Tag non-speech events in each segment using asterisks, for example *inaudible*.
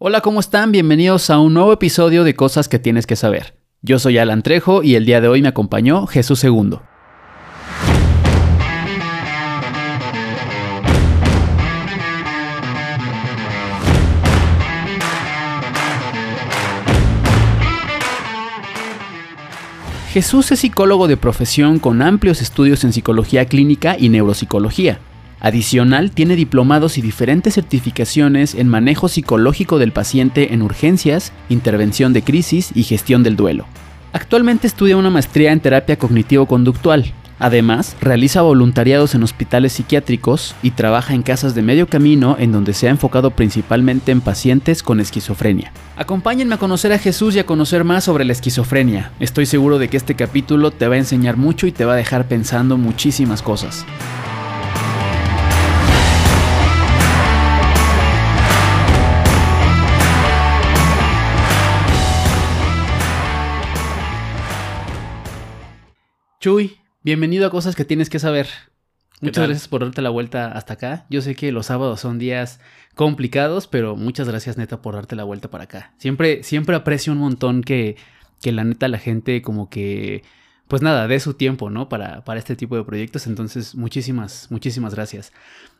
Hola, ¿cómo están? Bienvenidos a un nuevo episodio de Cosas que tienes que saber. Yo soy Alan Trejo y el día de hoy me acompañó Jesús Segundo. Jesús es psicólogo de profesión con amplios estudios en psicología clínica y neuropsicología. Adicional, tiene diplomados y diferentes certificaciones en manejo psicológico del paciente en urgencias, intervención de crisis y gestión del duelo. Actualmente estudia una maestría en terapia cognitivo-conductual. Además, realiza voluntariados en hospitales psiquiátricos y trabaja en casas de medio camino en donde se ha enfocado principalmente en pacientes con esquizofrenia. Acompáñenme a conocer a Jesús y a conocer más sobre la esquizofrenia. Estoy seguro de que este capítulo te va a enseñar mucho y te va a dejar pensando muchísimas cosas. Chuy, bienvenido a Cosas que tienes que saber. Muchas tal? gracias por darte la vuelta hasta acá. Yo sé que los sábados son días complicados, pero muchas gracias neta por darte la vuelta para acá. Siempre, siempre aprecio un montón que, que la neta la gente como que, pues nada, dé su tiempo, ¿no? Para, para este tipo de proyectos. Entonces, muchísimas, muchísimas gracias.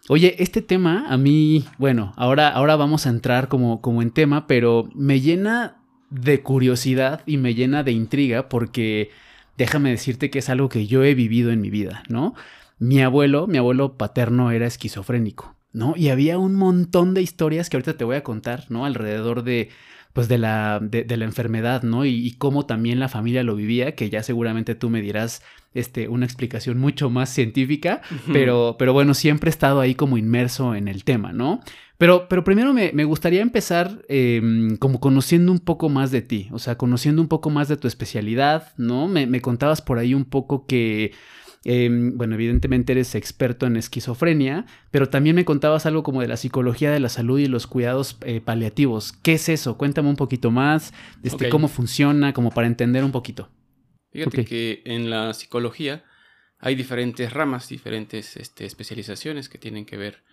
Oye, este tema a mí, bueno, ahora, ahora vamos a entrar como, como en tema, pero me llena de curiosidad y me llena de intriga porque déjame decirte que es algo que yo he vivido en mi vida, ¿no? Mi abuelo, mi abuelo paterno era esquizofrénico, ¿no? Y había un montón de historias que ahorita te voy a contar, ¿no? Alrededor de, pues, de la, de, de la enfermedad, ¿no? Y, y, cómo también la familia lo vivía, que ya seguramente tú me dirás, este, una explicación mucho más científica, pero, pero bueno, siempre he estado ahí como inmerso en el tema, ¿no? Pero, pero primero me, me gustaría empezar eh, como conociendo un poco más de ti, o sea, conociendo un poco más de tu especialidad, ¿no? Me, me contabas por ahí un poco que, eh, bueno, evidentemente eres experto en esquizofrenia, pero también me contabas algo como de la psicología de la salud y los cuidados eh, paliativos. ¿Qué es eso? Cuéntame un poquito más, este, cómo funciona, como para entender un poquito. Fíjate que en la psicología hay diferentes ramas, diferentes este, especializaciones que tienen que ver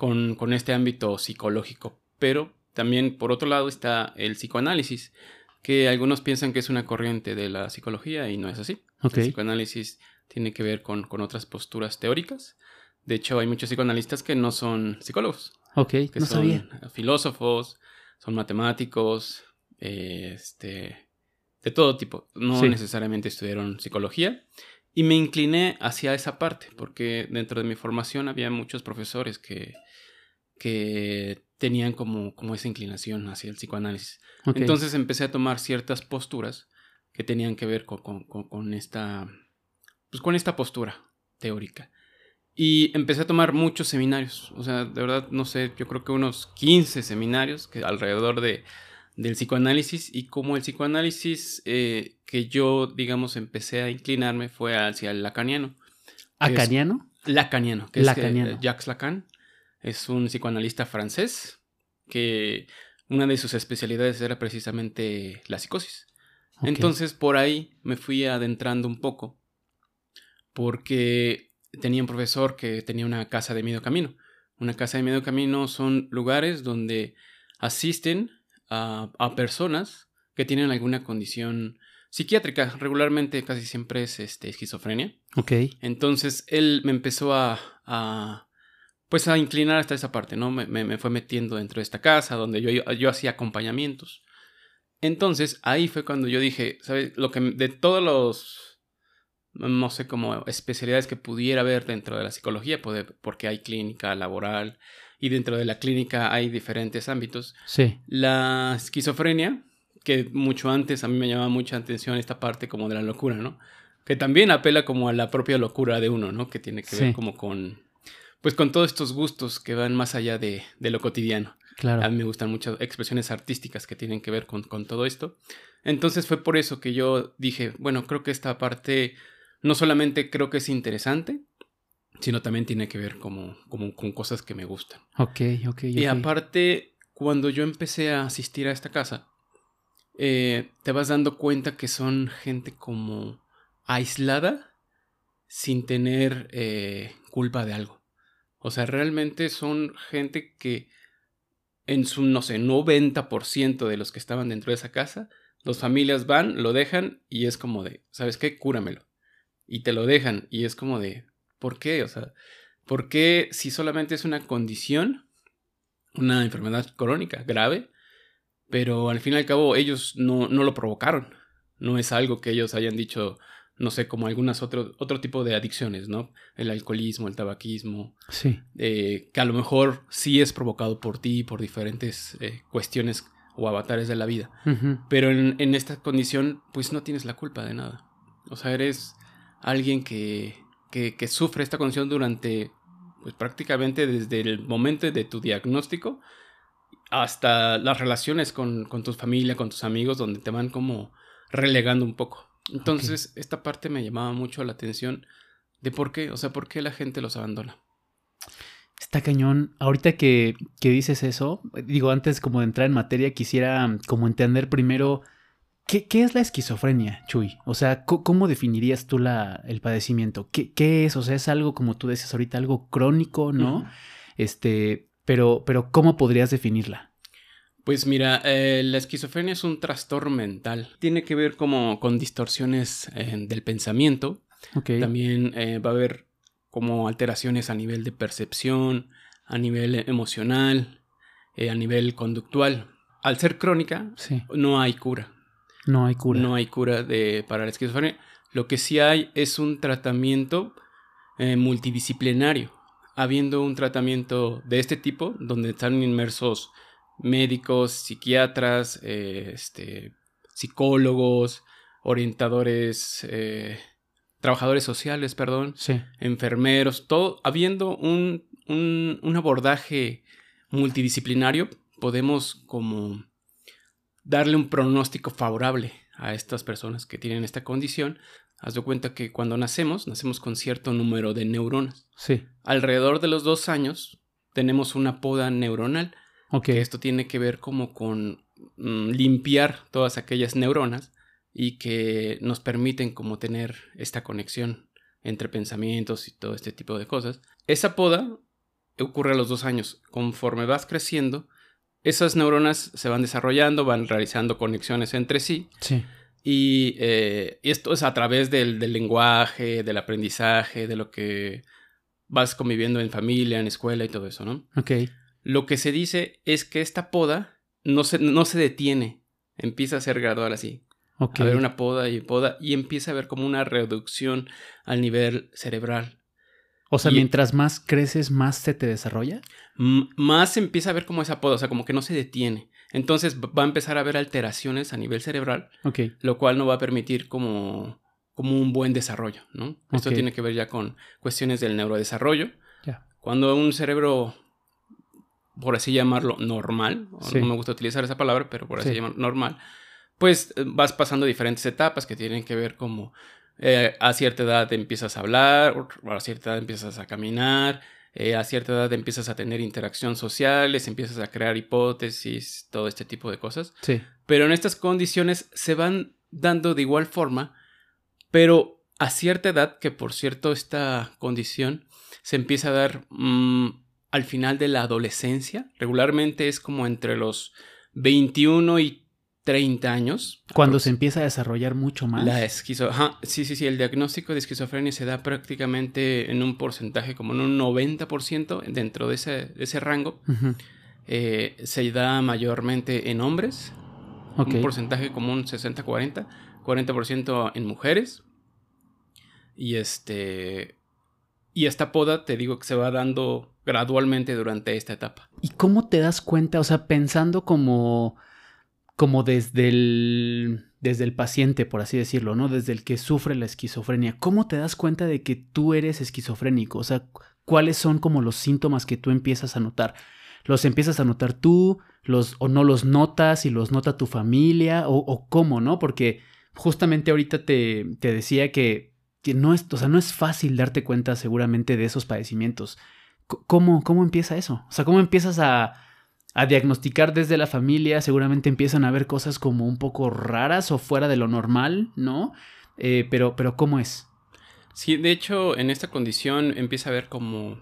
con, con este ámbito psicológico. Pero también, por otro lado, está el psicoanálisis, que algunos piensan que es una corriente de la psicología y no es así. El psicoanálisis tiene que ver con, con otras posturas teóricas. De hecho, hay muchos psicoanalistas que no son psicólogos, Ok, que no son sabía. filósofos, son matemáticos, eh, este, de todo tipo. No Sí. necesariamente estudiaron psicología. Y me incliné hacia esa parte, porque dentro de mi formación había muchos profesores que, que tenían como, como esa inclinación hacia el psicoanálisis. Entonces empecé a tomar ciertas posturas que tenían que ver con, con- con- con esta, pues con esta postura teórica. Y empecé a tomar muchos seminarios. O sea, de verdad, no sé, yo creo que unos 15 seminarios que alrededor de, del psicoanálisis. Y como el psicoanálisis eh, que yo, digamos, empecé a inclinarme fue hacia el lacaniano. ¿Acaniano? Lacaniano, que Lacaniano. es que, eh, Jacques Lacan. Es un psicoanalista francés que una de sus especialidades era precisamente la psicosis. Entonces por ahí me fui adentrando un poco porque tenía un profesor que tenía una casa de medio camino. Una casa de medio camino son lugares donde asisten a, a personas que tienen alguna condición psiquiátrica. Regularmente casi siempre es este, esquizofrenia. Ok. Entonces él me empezó a, a, pues a inclinar hasta esa parte, ¿no? Me, me- me fue metiendo dentro de esta casa donde yo, yo hacía acompañamientos. Entonces ahí fue cuando yo dije, ¿sabes? Lo que de todos los, no sé, como especialidades que pudiera haber dentro de la psicología, puede- porque hay clínica laboral y dentro de la clínica hay diferentes ámbitos. Sí. La esquizofrenia, que mucho antes a mí me llamaba mucha atención esta parte como de la locura, ¿no? Que también apela como a la propia locura de uno, ¿no? Que tiene que Sí. ver como con, pues con todos estos gustos que van más allá de, de lo cotidiano. Claro. A mí me gustan muchas expresiones artísticas que tienen que ver con, con todo esto. Entonces fue por eso que yo dije, bueno, creo que esta parte no solamente creo que es interesante, sino también tiene que ver como, como con cosas que me gustan. Ok, ok. Y ok. aparte, cuando yo empecé a asistir a esta casa, eh, te vas dando cuenta que son gente como aislada sin tener eh, culpa de algo. O sea, realmente son gente que en su, no sé, 90% de los que estaban dentro de esa casa, las familias van, lo dejan y es como de, ¿sabes qué? Cúramelo. Y te lo dejan y es como de, ¿por qué? O sea, ¿por qué si solamente es una condición, una enfermedad crónica grave, pero al fin y al cabo ellos no, no lo provocaron? No es algo que ellos hayan dicho, no sé, como algunas otro, otro tipo de adicciones, ¿no? El alcoholismo, el tabaquismo. Sí. Eh, que a lo mejor sí es provocado por ti, por diferentes eh, cuestiones o avatares de la vida. Pero en, esta condición, pues no tienes la culpa de nada. O sea, eres alguien que, que, sufre esta condición durante, pues prácticamente desde el momento de tu diagnóstico hasta las relaciones con, con tu familia, con tus amigos, donde te van como relegando un poco. Entonces, esta parte me llamaba mucho la atención de por qué, o sea, por qué la gente los abandona. Está cañón. Ahorita que, que, dices eso, digo, antes como de entrar en materia, quisiera como entender primero qué, qué es la esquizofrenia, Chuy. O sea, ¿cómo definirías tú la, el padecimiento? ¿Qué, ¿Qué, es? O sea, es algo, como tú decías ahorita, algo crónico, ¿no? Este, pero, pero ¿cómo podrías definirla? Pues mira, eh, la esquizofrenia es un trastorno mental. Tiene que ver como con distorsiones eh, del pensamiento. También eh, va a haber como alteraciones a nivel de percepción, a nivel emocional, a nivel conductual. Al ser crónica, no hay cura. No hay cura. No hay cura de, para la esquizofrenia. Lo que sí hay es un tratamiento multidisciplinario. Habiendo un tratamiento de este tipo, donde están inmersos médicos, psiquiatras, eh, este, psicólogos, orientadores, eh, trabajadores sociales, perdón, enfermeros, todo, habiendo un, un, abordaje multidisciplinario, podemos como darle un pronóstico favorable a estas personas que tienen esta condición. Haz de cuenta que cuando nacemos, nacemos con cierto número de neuronas. Sí. Alrededor de los dos años tenemos una poda neuronal que esto tiene que ver como con mm, limpiar todas aquellas neuronas y que nos permiten como tener esta conexión entre pensamientos y todo este tipo de cosas. Esa poda ocurre a los dos años. Conforme vas creciendo, esas neuronas se van desarrollando, van realizando conexiones entre sí. Sí. Y, eh, esto es a través del, del, lenguaje, del aprendizaje, de lo que vas conviviendo en familia, en escuela y todo eso, ¿no? Ok. Lo que se dice es que esta poda no se, no se detiene, empieza a ser gradual así. A ver una poda y poda y empieza a haber como una reducción al nivel cerebral. O sea, mientras más creces, más se te desarrolla. Más empieza a ver como esa poda, o sea, como que no se detiene. Entonces va a empezar a haber alteraciones a nivel cerebral, lo cual no va a permitir como, como un buen desarrollo, ¿no? Esto tiene que ver ya con cuestiones del neurodesarrollo. Cuando un cerebro por así llamarlo, normal, no me gusta utilizar esa palabra, pero por así llamarlo, normal, pues eh, vas pasando diferentes etapas que tienen que ver como eh, a cierta edad empiezas a hablar, a cierta edad empiezas a caminar, eh, a cierta edad empiezas a tener interacción sociales, empiezas a crear hipótesis, todo este tipo de cosas. Sí. Pero en estas condiciones se van dando de igual forma, pero a cierta edad, que por cierto esta condición se empieza a dar mm, al final de la adolescencia. Regularmente es como entre los 21 y 30 años. Cuando se empieza a desarrollar mucho más. La esquizofrenia. Sí, sí, sí. El diagnóstico de esquizofrenia se da prácticamente en un porcentaje como en un 90% dentro de ese, ese rango. Eh, se da mayormente en hombres. Un porcentaje como un 60-40. 40% en mujeres. Y este. Y esta poda, te digo que se va dando gradualmente durante esta etapa. ¿Y cómo te das cuenta? O sea, pensando como, como desde el, desde el paciente, por así decirlo, ¿no? Desde el que sufre la esquizofrenia. ¿Cómo te das cuenta de que tú eres esquizofrénico? O sea, ¿cuáles son como los síntomas que tú empiezas a notar? ¿Los empiezas a notar tú? Los, ¿O no los notas y los nota tu familia? ¿O, cómo, no? Porque justamente ahorita te, te decía que, que no, es, o sea, no es fácil darte cuenta seguramente de esos padecimientos. ¿Cómo, ¿Cómo empieza eso? O sea, ¿cómo empiezas a, a diagnosticar desde la familia? Seguramente empiezan a ver cosas como un poco raras o fuera de lo normal, ¿no? Eh, pero, pero ¿cómo es? Sí, de hecho, en esta condición empieza a haber como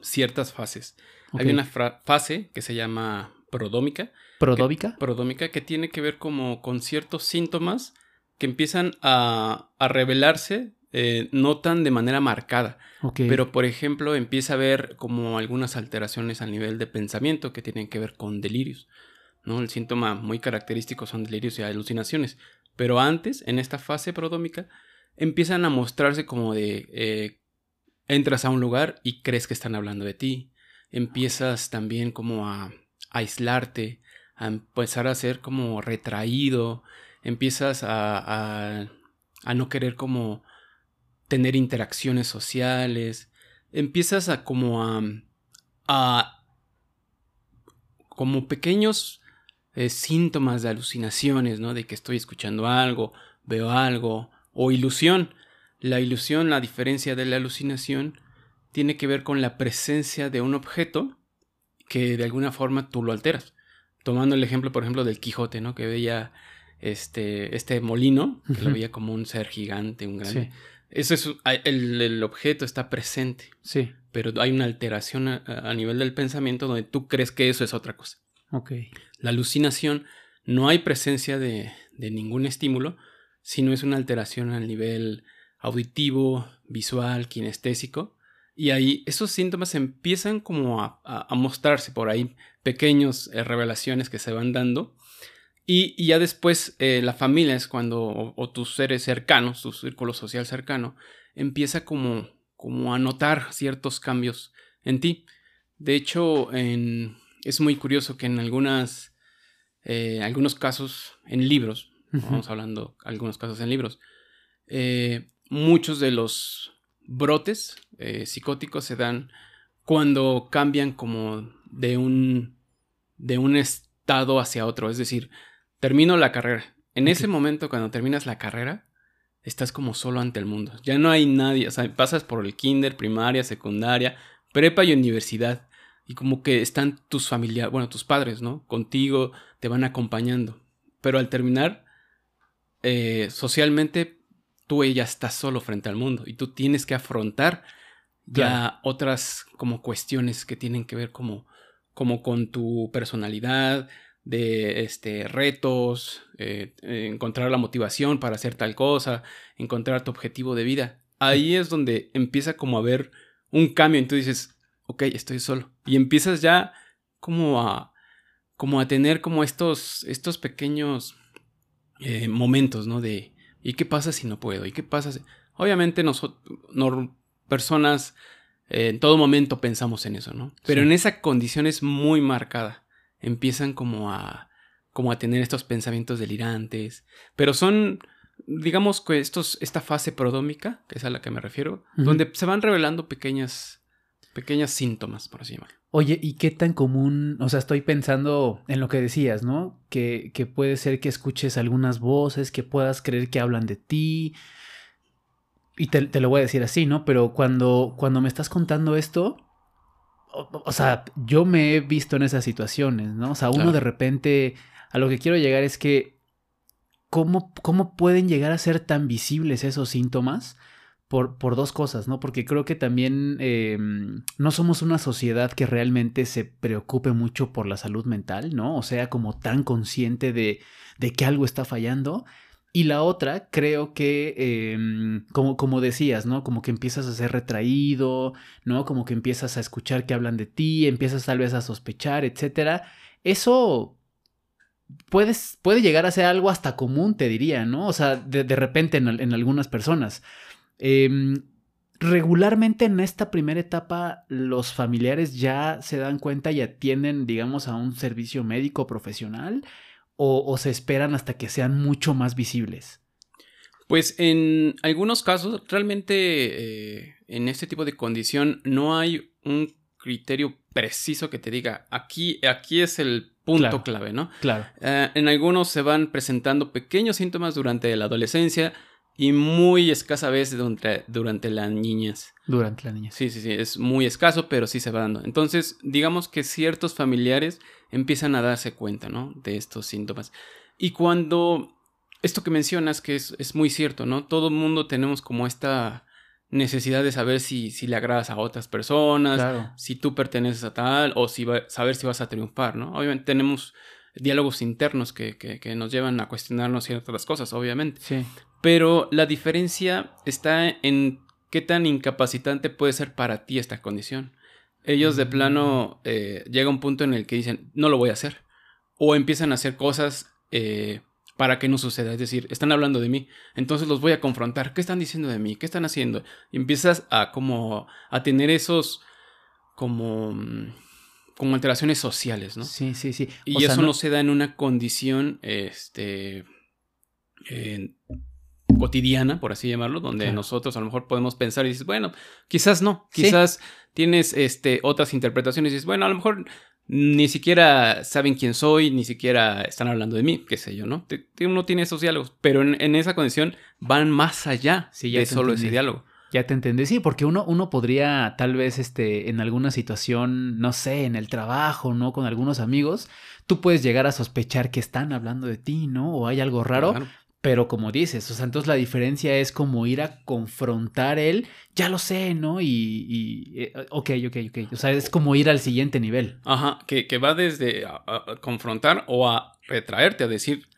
ciertas fases. Hay una fase que se llama prodómica. ¿Prodómica? prodómica, que tiene que ver como con ciertos síntomas que empiezan a, a revelarse eh, no tan de manera marcada. Pero, por ejemplo, empieza a haber como algunas alteraciones a nivel de pensamiento que tienen que ver con delirios. ¿no? El síntoma muy característico son delirios y alucinaciones. Pero antes, en esta fase prodómica, empiezan a mostrarse como de eh, entras a un lugar y crees que están hablando de ti. Empiezas también como a, aislarte, a empezar a ser como retraído. Empiezas a, a, a no querer como tener interacciones sociales. Empiezas a como a, a como pequeños eh, síntomas de alucinaciones, ¿no? De que estoy escuchando algo, veo algo, o ilusión. La ilusión, la diferencia de la alucinación, tiene que ver con la presencia de un objeto que de alguna forma tú lo alteras. Tomando el ejemplo, por ejemplo, del Quijote, ¿no? Que veía este, este molino, que lo veía como un ser gigante, un grande. Eso es, el, objeto está presente. Sí. Pero hay una alteración a, nivel del pensamiento donde tú crees que eso es otra cosa. Ok. La alucinación, no hay presencia de, de ningún estímulo, sino es una alteración a nivel auditivo, visual, kinestésico. Y ahí esos síntomas empiezan como a, a, mostrarse por ahí, pequeños eh, revelaciones que se van dando. Y, ya después eh, la familia es cuando, o, tus seres cercanos, tu círculo social cercano, empieza como, como a notar ciertos cambios en ti. De hecho, en, es muy curioso que en algunas, eh, algunos casos, en libros, Vamos hablando algunos casos en libros. Eh, muchos de los brotes eh, psicóticos se dan cuando cambian como de un, de un estado hacia otro. Es decir, termino la carrera. En ese momento, cuando terminas la carrera, estás como solo ante el mundo. Ya no hay nadie. O sea, pasas por el kinder, primaria, secundaria, prepa y universidad. Y como que están tus familiares, bueno, tus padres, ¿no? Contigo, te van acompañando. Pero al terminar, eh, socialmente tú ya estás solo frente al mundo y tú tienes que afrontar ya otras como cuestiones que tienen que ver como, como con tu personalidad, de este, retos, eh, encontrar la motivación para hacer tal cosa, encontrar tu objetivo de vida. Ahí es donde empieza como a haber un cambio y tú dices, ok, estoy solo. Y empiezas ya como a, como a tener como estos, estos pequeños eh, momentos, ¿no? De, ¿y qué pasa si no puedo? ¿Y qué pasa si... Obviamente nosotros, personas, eh, en todo momento pensamos en eso, ¿no? Pero en esa condición es muy marcada. Empiezan como a, como a tener estos pensamientos delirantes, pero son, digamos que estos, esta fase prodómica, que es a la que me refiero, donde se van revelando pequeñas, pequeñas síntomas, por así llamarlo. Oye, ¿y qué tan común? O sea, estoy pensando en lo que decías, ¿no? Que, que puede ser que escuches algunas voces, que puedas creer que hablan de ti. Y te, lo voy a decir así, ¿no? Pero cuando, cuando me estás contando esto, o, sea, yo me he visto en esas situaciones, ¿no? O sea, uno de repente, a lo que quiero llegar es que, ¿cómo, ¿cómo pueden llegar a ser tan visibles esos síntomas? por, dos cosas, ¿no? Porque creo que también em, no somos una sociedad que realmente se preocupe mucho por la salud mental, ¿no? O sea, como tan consciente de, de que algo está fallando. Y la otra, creo que, em, como, como decías, ¿no? Como que empiezas a ser retraído, ¿no? Como que empiezas a escuchar que hablan de ti, empiezas tal vez a sospechar, etcétera. Eso puedes, puede llegar a ser algo hasta común, te diría, ¿no? O sea, de, repente en, algunas personas. Em, regularmente en esta primera etapa los familiares ya se dan cuenta y atienden, digamos, a un servicio médico profesional o, se esperan hasta que sean mucho más visibles. Pues en algunos casos, realmente eh, en este tipo de condición no hay un criterio preciso que te diga aquí, aquí es el punto clave, ¿no? Claro. Eh, en algunos se van presentando pequeños síntomas durante la adolescencia, y muy escasa vez durante, durante la niñez. Durante la niñez. Sí, sí, sí, es muy escaso, pero sí se va dando. Entonces, digamos que ciertos familiares empiezan a darse cuenta, ¿no? De estos síntomas. Y cuando, esto que mencionas, que es, es muy cierto, ¿no? Todo el mundo tenemos como esta necesidad de saber si, si le agradas a otras personas, si tú perteneces a tal, o si va, saber si vas a triunfar, ¿no? Obviamente tenemos diálogos internos que, que, nos llevan a cuestionarnos ciertas cosas, obviamente. Sí. Pero la diferencia está en qué tan incapacitante puede ser para ti esta condición. Ellos de plano mm. eh, llega un punto en el que dicen, no lo voy a hacer. O empiezan a hacer cosas eh, para que no suceda. Es decir, están hablando de mí, entonces los voy a confrontar. ¿Qué están diciendo de mí? ¿Qué están haciendo? Y empiezas a como a tener esos como mm, como alteraciones sociales, ¿no? Sí, sí, sí. y eso no... se da en una condición este cotidiana, por así llamarlo, donde nosotros a lo mejor podemos pensar y dices, bueno, quizás no, quizás tienes este, otras interpretaciones y dices, bueno, a lo mejor ni siquiera saben quién soy, ni siquiera están hablando de mí, qué sé yo, ¿no? Uno tiene esos diálogos, pero en, esa condición van más allá de solo ese diálogo. Ya te entendí, sí, porque uno, uno podría tal vez este, en alguna situación, no sé, en el trabajo, ¿no? Con algunos amigos, tú puedes llegar a sospechar que están hablando de ti, ¿no? O hay algo raro, pero como dices, o sea, entonces la diferencia es como ir a confrontar él, ya lo sé, ¿no? Y, y eh, ok, ok, ok. O sea, es como ir al siguiente nivel. Ajá, que, que va desde a, confrontar o a retraerte, a decir,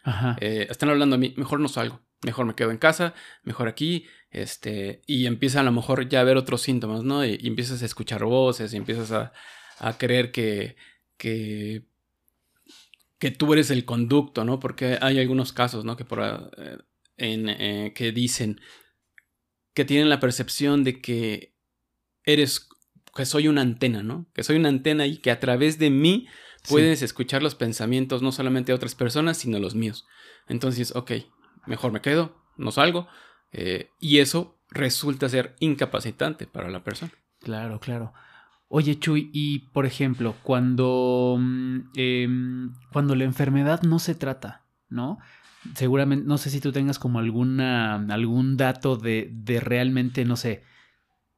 eh, están hablando a mí, mejor no salgo, mejor me quedo en casa, mejor aquí, este, y empieza a lo mejor ya a ver otros síntomas, ¿no? Y, y empiezas a escuchar voces, y empiezas a, a creer que, que que tú eres el conducto, ¿no? Porque hay algunos casos, ¿no? Que, por, eh, en, eh, que dicen que tienen la percepción de que eres, que soy una antena, ¿no? Que soy una antena y que a través de mí puedes escuchar los pensamientos no solamente de otras personas, sino los míos. Entonces, ok, mejor me quedo, no salgo. Eh, y eso resulta ser incapacitante para la persona. Claro, claro. Oye, Chuy, y por ejemplo, cuando, mm, em, cuando la enfermedad no se trata, ¿no? Seguramente, no sé si tú tengas como alguna, algún dato de, de realmente, no sé,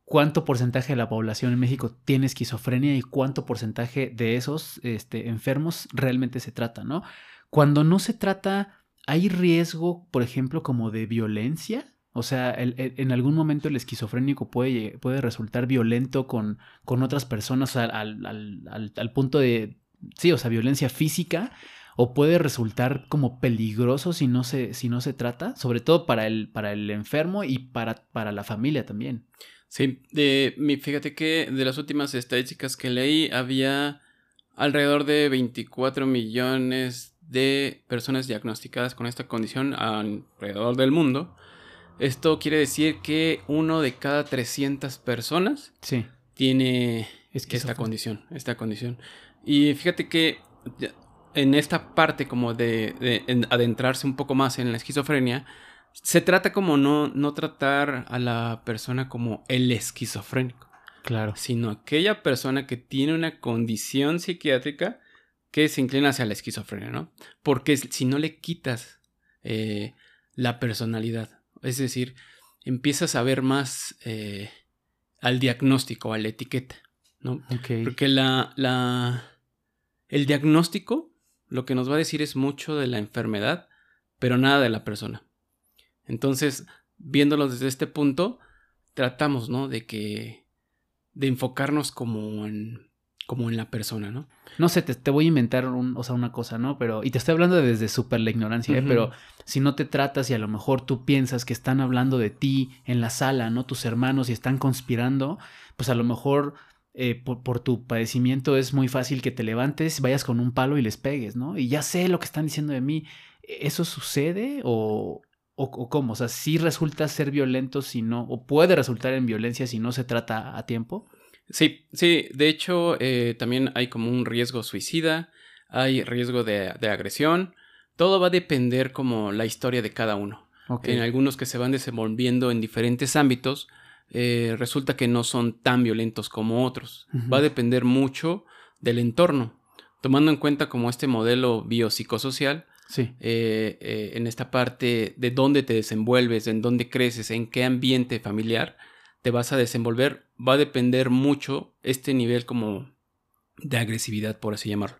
cuánto porcentaje de la población en México tiene esquizofrenia y cuánto porcentaje de esos este, enfermos realmente se trata, ¿no? Cuando no se trata, ¿hay riesgo, por ejemplo, como de violencia? O sea, en algún momento el esquizofrénico puede, puede resultar violento con, con otras personas al, al, al, punto de, sí, o sea, violencia física, o puede resultar como peligroso si no se, si no se trata, sobre todo para el, para el enfermo y para, para la familia también. Sí, de, fíjate que de las últimas estadísticas que leí había alrededor de 24 millones de personas diagnosticadas con esta condición alrededor del mundo. Esto quiere decir que uno de cada 300 personas sí. tiene esta condición, esta condición. Y fíjate que en esta parte como de, adentrarse un poco más en la esquizofrenia, se trata como no, no tratar a la persona como el esquizofrénico. Claro. Sino aquella persona que tiene una condición psiquiátrica que se inclina hacia la esquizofrenia, ¿no? Porque si no le quitas eh, la personalidad, es decir, empiezas a ver más eh, al diagnóstico, a la etiqueta, ¿no? Porque la, la, el diagnóstico lo que nos va a decir es mucho de la enfermedad, pero nada de la persona. Entonces, viéndolo desde este punto, tratamos, ¿no? De que, de enfocarnos como en, como en la persona, ¿no? No sé, te, voy a inventar un, o sea, una cosa, ¿no? Pero, y te estoy hablando desde súper la ignorancia, ¿eh? Pero si no te tratas y a lo mejor tú piensas que están hablando de ti en la sala, ¿no? Tus hermanos y están conspirando, pues a lo mejor eh, por, tu padecimiento es muy fácil que te levantes, vayas con un palo y les pegues, ¿no? Y ya sé lo que están diciendo de mí. ¿Eso sucede o, o, o cómo? O sea, ¿sí resulta ser violento si no, o puede resultar en violencia si no se trata a tiempo? Sí, sí, de hecho eh, también hay como un riesgo suicida, hay riesgo de, agresión, todo va a depender como la historia de cada uno. En algunos que se van desenvolviendo en diferentes ámbitos, eh, resulta que no son tan violentos como otros. Va a depender mucho del entorno. Tomando en cuenta como este modelo biopsicosocial, sí. Eh, en esta parte de dónde te desenvuelves, en dónde creces, en qué ambiente familiar, te vas a desenvolver, va a depender mucho este nivel como de agresividad, por así llamarlo.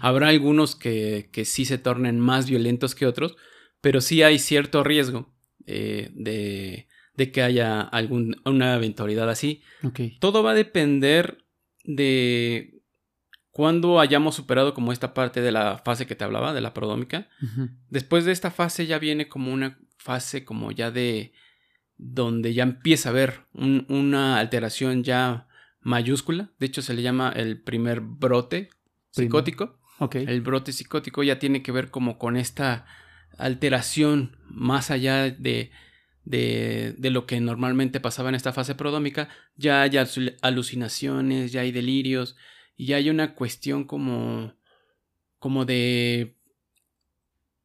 Habrá algunos que, que, sí se tornen más violentos que otros, pero sí hay cierto riesgo eh, de, de que haya alguna eventualidad así. Todo va a depender de cuando hayamos superado como esta parte de la fase que te hablaba, de la prodómica. Después de esta fase ya viene como una fase como ya de donde ya empieza a haber un- una alteración ya mayúscula. De hecho se le llama el primer brote psicótico. El brote psicótico ya tiene que ver como con esta alteración más allá de, de, de lo que normalmente pasaba en esta fase prodómica. Ya hay alu- alucinaciones, ya hay delirios y ya hay una cuestión como, como de,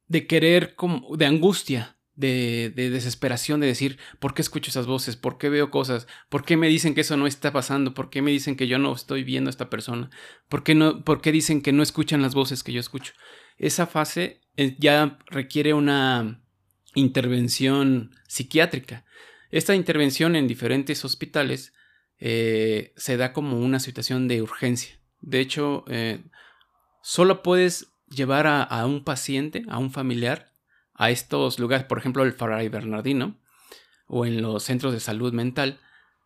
de querer, como, de angustia. De, de desesperación de decir, ¿por qué escucho esas voces? ¿Por qué veo cosas? ¿Por qué me dicen que eso no está pasando? ¿Por qué me dicen que yo no estoy viendo a esta persona? ¿Por qué, no, ¿Por qué dicen que no escuchan las voces que yo escucho? Esa fase eh, ya requiere una intervención psiquiátrica. Esta intervención en diferentes hospitales eh, se da como una situación de urgencia. De hecho, eh, solo puedes llevar a un paciente, a un familiar, a estos lugares, por ejemplo, el Fray Bernardino, o en los centros de salud mental,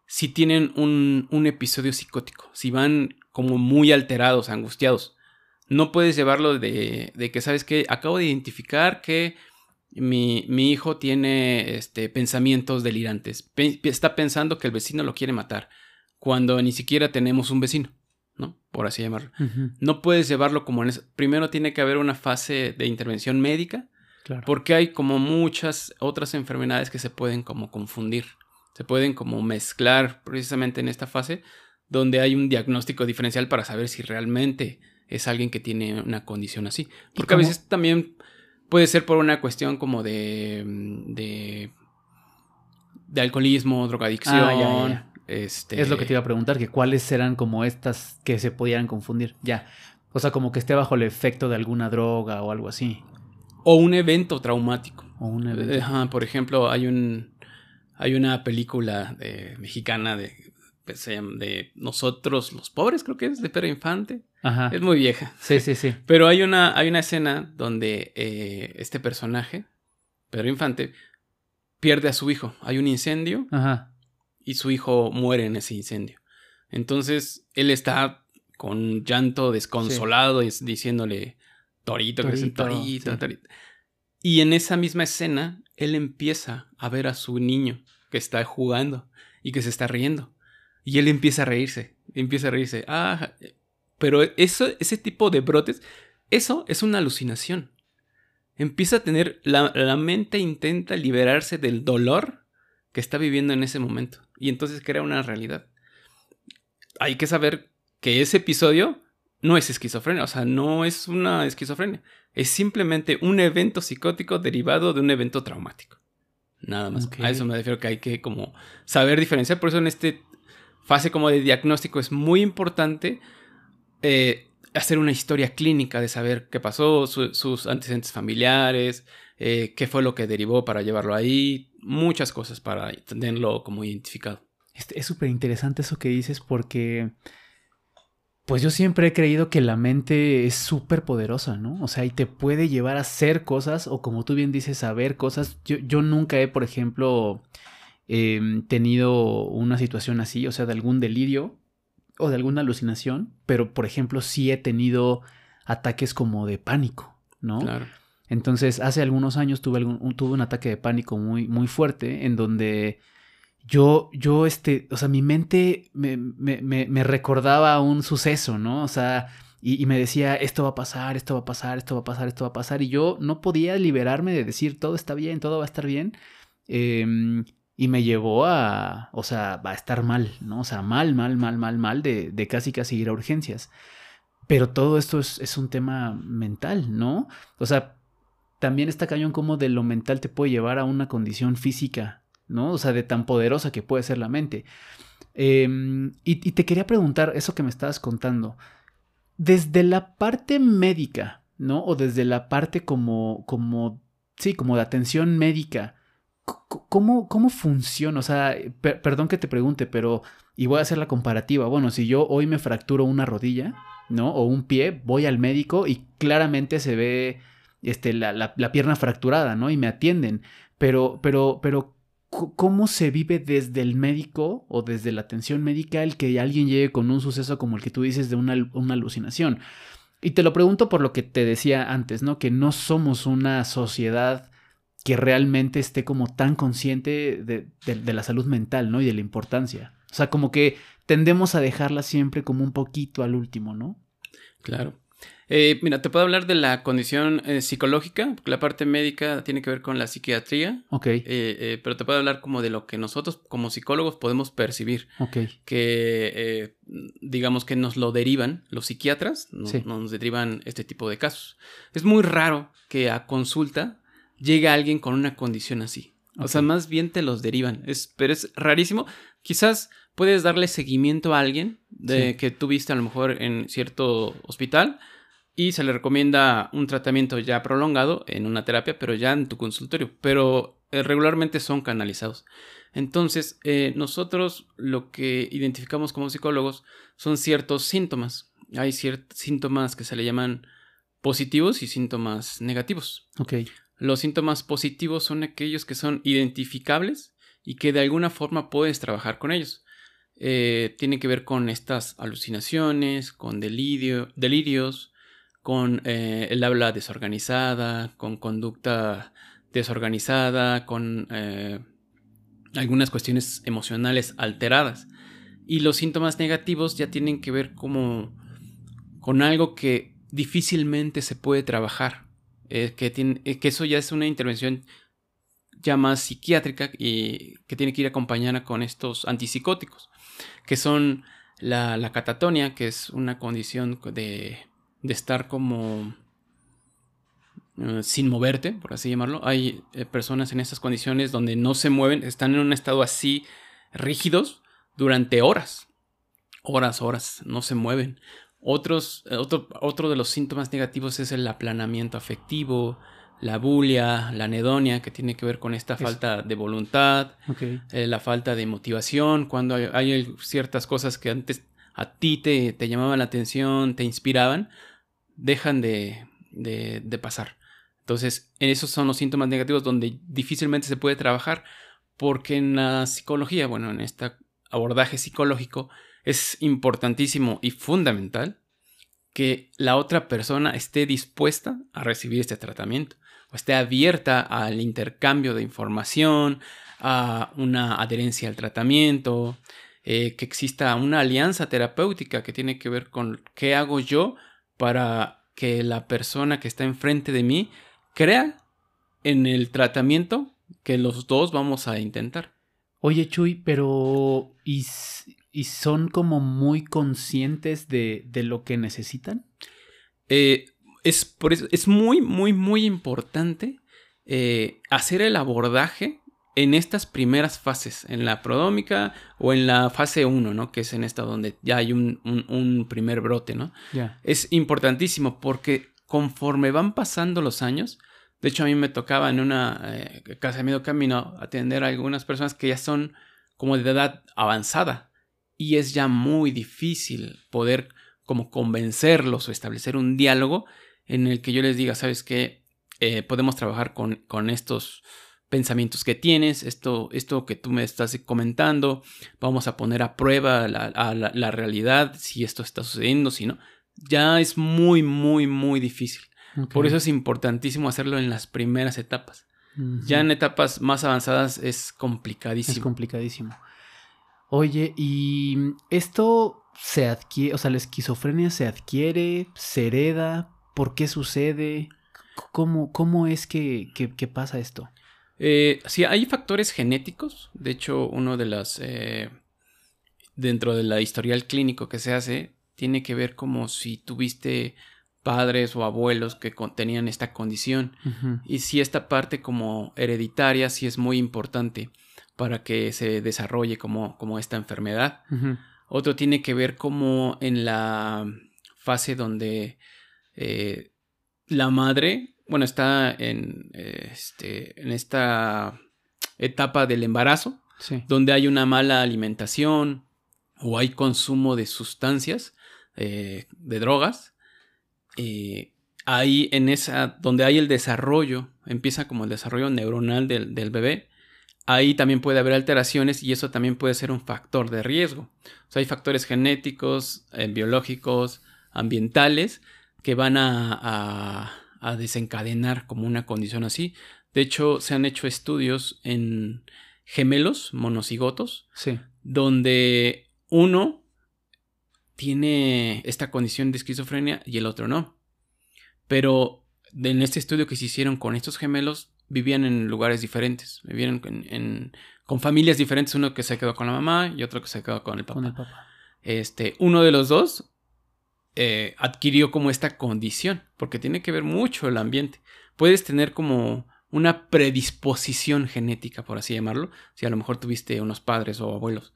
si tienen un, un episodio psicótico, si van como muy alterados, angustiados. No puedes llevarlo de, de que, ¿sabes qué? Acabo de identificar que mi, mi hijo tiene este, pensamientos delirantes. Pe- está pensando que el vecino lo quiere matar, cuando ni siquiera tenemos un vecino, ¿no? Por así llamarlo. No puedes llevarlo como en eso. Primero tiene que haber una fase de intervención médica, Claro. porque hay como muchas otras enfermedades que se pueden como confundir, se pueden como mezclar precisamente en esta fase donde hay un diagnóstico diferencial para saber si realmente es alguien que tiene una condición así. Porque a veces también puede ser por una cuestión como de de, de alcoholismo, drogadicción, Ah, ya, ya, ya. este Es lo que te iba a preguntar, que cuáles eran como estas que se podían confundir. Ya. O sea, como que esté bajo el efecto de alguna droga o algo así. O un evento traumático. O un evento. Ajá, por ejemplo, hay un hay una película mexicana de, de Nosotros los pobres, creo que es de Pedro Infante. Ajá. Es muy vieja. Sí, sí, sí. *laughs* Pero hay una, hay una escena donde eh, este personaje, Pedro Infante, pierde a su hijo. Hay un incendio Ajá. y su hijo muere en ese incendio. Entonces él está con llanto desconsolado y diciéndole Torito, que es el Torito, Torito, sí. Torito. Y en esa misma escena, él empieza a ver a su niño que está jugando y que se está riendo. Y él empieza a reírse, empieza a reírse. Ah, pero eso, ese tipo de brotes, eso es una alucinación. Empieza a tener, la, la mente intenta liberarse del dolor que está viviendo en ese momento. Y entonces crea una realidad. Hay que saber que ese episodio no es esquizofrenia, o sea, no es una esquizofrenia. Es simplemente un evento psicótico derivado de un evento traumático. Nada más. Ok. A eso me refiero que hay que como saber diferenciar. Por eso en esta fase como de diagnóstico es muy importante eh, hacer una historia clínica de saber qué pasó, su- sus antecedentes familiares, eh, qué fue lo que derivó para llevarlo ahí, muchas cosas para tenerlo como identificado. Este, Es súper interesante eso que dices porque, pues yo siempre he creído que la mente es súper poderosa, ¿no? O sea, y te puede llevar a hacer cosas o como tú bien dices, a ver cosas. Yo, yo nunca he, por ejemplo, em, tenido una situación así, o sea, de algún delirio o de alguna alucinación, pero, por ejemplo, sí he tenido ataques como de pánico, ¿no? Claro. Entonces, hace algunos años tuve, algún, un, tuve un ataque de pánico muy, muy fuerte en donde yo, yo, este, o sea, mi mente me, me, me, recordaba un suceso, ¿no? O sea, y, me decía, esto va a pasar, esto va a pasar, esto va a pasar, esto va a pasar. Y yo no podía liberarme de decir, todo está bien, todo va a estar bien. Eh, y me llevó a, o sea, a estar mal, ¿no? O sea, mal, mal, mal, mal, mal, de, de casi casi ir a urgencias. Pero todo esto es, es un tema mental, ¿no? O sea, también está cañón como de lo mental te puede llevar a una condición física, ¿no? O sea, de tan poderosa que puede ser la mente. Eh, y, te quería preguntar eso que me estabas contando. Desde la parte médica, ¿no? O desde la parte como, como, sí, como de atención médica, ¿cómo, cómo funciona? O sea, per, perdón que te pregunte, pero, y voy a hacer la comparativa. Bueno, si yo hoy me fracturo una rodilla, ¿no? O un pie, voy al médico y claramente se ve este, la, la, la, pierna fracturada, ¿no? Y me atienden. Pero, pero, pero, cómo se vive desde el médico o desde la atención médica el que alguien llegue con un suceso como el que tú dices de una, alucinación. Y te lo pregunto por lo que te decía antes, ¿no? Que no somos una sociedad que realmente esté como tan consciente de, la salud mental, ¿no? Y de la importancia. O sea, como que tendemos a dejarla siempre como un poquito al último, ¿no? Claro. Eh, mira, te puedo hablar de la condición eh, psicológica, porque la parte médica tiene que ver con la psiquiatría. Ok. Eh, pero te puedo hablar como de lo que nosotros como psicólogos podemos percibir. Ok. Que digamos que nos lo derivan los psiquiatras, nos derivan este tipo de casos. Es muy raro que a consulta llegue alguien con una condición así. O sea, más bien te los derivan. Es, pero es rarísimo. Quizás puedes darle seguimiento a alguien de que tú viste a lo mejor en cierto hospital y se le recomienda un tratamiento ya prolongado en una terapia, pero ya en tu consultorio, pero eh, regularmente son canalizados. Entonces, eh, nosotros lo que identificamos como psicólogos son ciertos síntomas. Hay ciertos síntomas que se le llaman positivos y síntomas negativos. Ok. Los síntomas positivos son aquellos que son identificables y que de alguna forma puedes trabajar con ellos. Eh, tiene que ver con estas alucinaciones, con delirio, delirios, con eh, el habla desorganizada, con conducta desorganizada, con eh, algunas cuestiones emocionales alteradas. Y los síntomas negativos ya tienen que ver como con algo que difícilmente se puede trabajar. Eh, que, eso ya es una intervención ya más psiquiátrica y que tiene que ir acompañada con estos antipsicóticos, que son la catatonia, que es una condición de de estar como eh, sin moverte, por así llamarlo. Hay eh, personas en estas condiciones donde no se mueven, están en un estado así rígidos durante horas. Horas, horas, no se mueven. Otros, eh, otro, otro de los síntomas negativos es el aplanamiento afectivo, la bulia, la anedonia, que tiene que ver con esta falta de voluntad, la falta de motivación, cuando hay, ciertas cosas que antes a ti te, te llamaban la atención, te inspiraban, dejan de, de, pasar. Entonces, esos son los síntomas negativos donde difícilmente se puede trabajar porque en la psicología, bueno, en este abordaje psicológico, es importantísimo y fundamental que la otra persona esté dispuesta a recibir este tratamiento o esté abierta al intercambio de información, a una adherencia al tratamiento, eh, que exista una alianza terapéutica que tiene que ver con qué hago yo para que la persona que está enfrente de mí crea en el tratamiento que los dos vamos a intentar. Oye, Chuy, pero ¿y, son como muy conscientes de, lo que necesitan? Eh, es, por eso, es muy, muy, muy importante eh, hacer el abordaje en estas primeras fases, en la prodómica o en la fase 1, ¿no? Que es en esta donde ya hay un, primer brote, ¿no? Es importantísimo porque conforme van pasando los años, de hecho a mí me tocaba en una eh, casa de medio camino atender a algunas personas que ya son como de edad avanzada y es ya muy difícil poder como convencerlos o establecer un diálogo en el que yo les diga, ¿sabes qué? Eh, podemos trabajar con, con estos pensamientos que tienes, esto, esto que tú me estás comentando, vamos a poner a prueba la, realidad, si esto está sucediendo, si no, ya es muy, muy, muy difícil. Por eso es importantísimo hacerlo en las primeras etapas. Ya en etapas más avanzadas es complicadísimo. Es complicadísimo. Oye, ¿y esto se adquiere, o sea, la esquizofrenia se adquiere, se hereda? ¿Por qué sucede? ¿Cómo, cómo es que, que pasa esto? Eh, sí, hay factores genéticos. De hecho, uno de las. Eh, dentro de la historial clínico que se hace, tiene que ver como si tuviste padres o abuelos que tenían esta condición. Y si esta parte como hereditaria sí es muy importante para que se desarrolle como, como esta enfermedad. Otro tiene que ver como en la fase donde eh, la madre bueno, está en, este, en esta etapa del embarazo, donde hay una mala alimentación o hay consumo de sustancias, eh, de drogas. Eh, ahí en esa, donde hay el desarrollo, empieza como el desarrollo neuronal del, bebé, ahí también puede haber alteraciones y eso también puede ser un factor de riesgo. O sea, hay factores genéticos, eh, biológicos, ambientales que van a, a, desencadenar como una condición así. De hecho, se han hecho estudios en gemelos monocigotos, sí. donde uno tiene esta condición de esquizofrenia y el otro no. Pero en este estudio que se hicieron con estos gemelos, vivían en lugares diferentes, vivían con familias diferentes, uno que se quedó con la mamá y otro que se quedó con el papá. Este, uno de los dos eh, adquirió como esta condición, porque tiene que ver mucho el ambiente. Puedes tener como una predisposición genética, por así llamarlo, si a lo mejor tuviste unos padres o abuelos.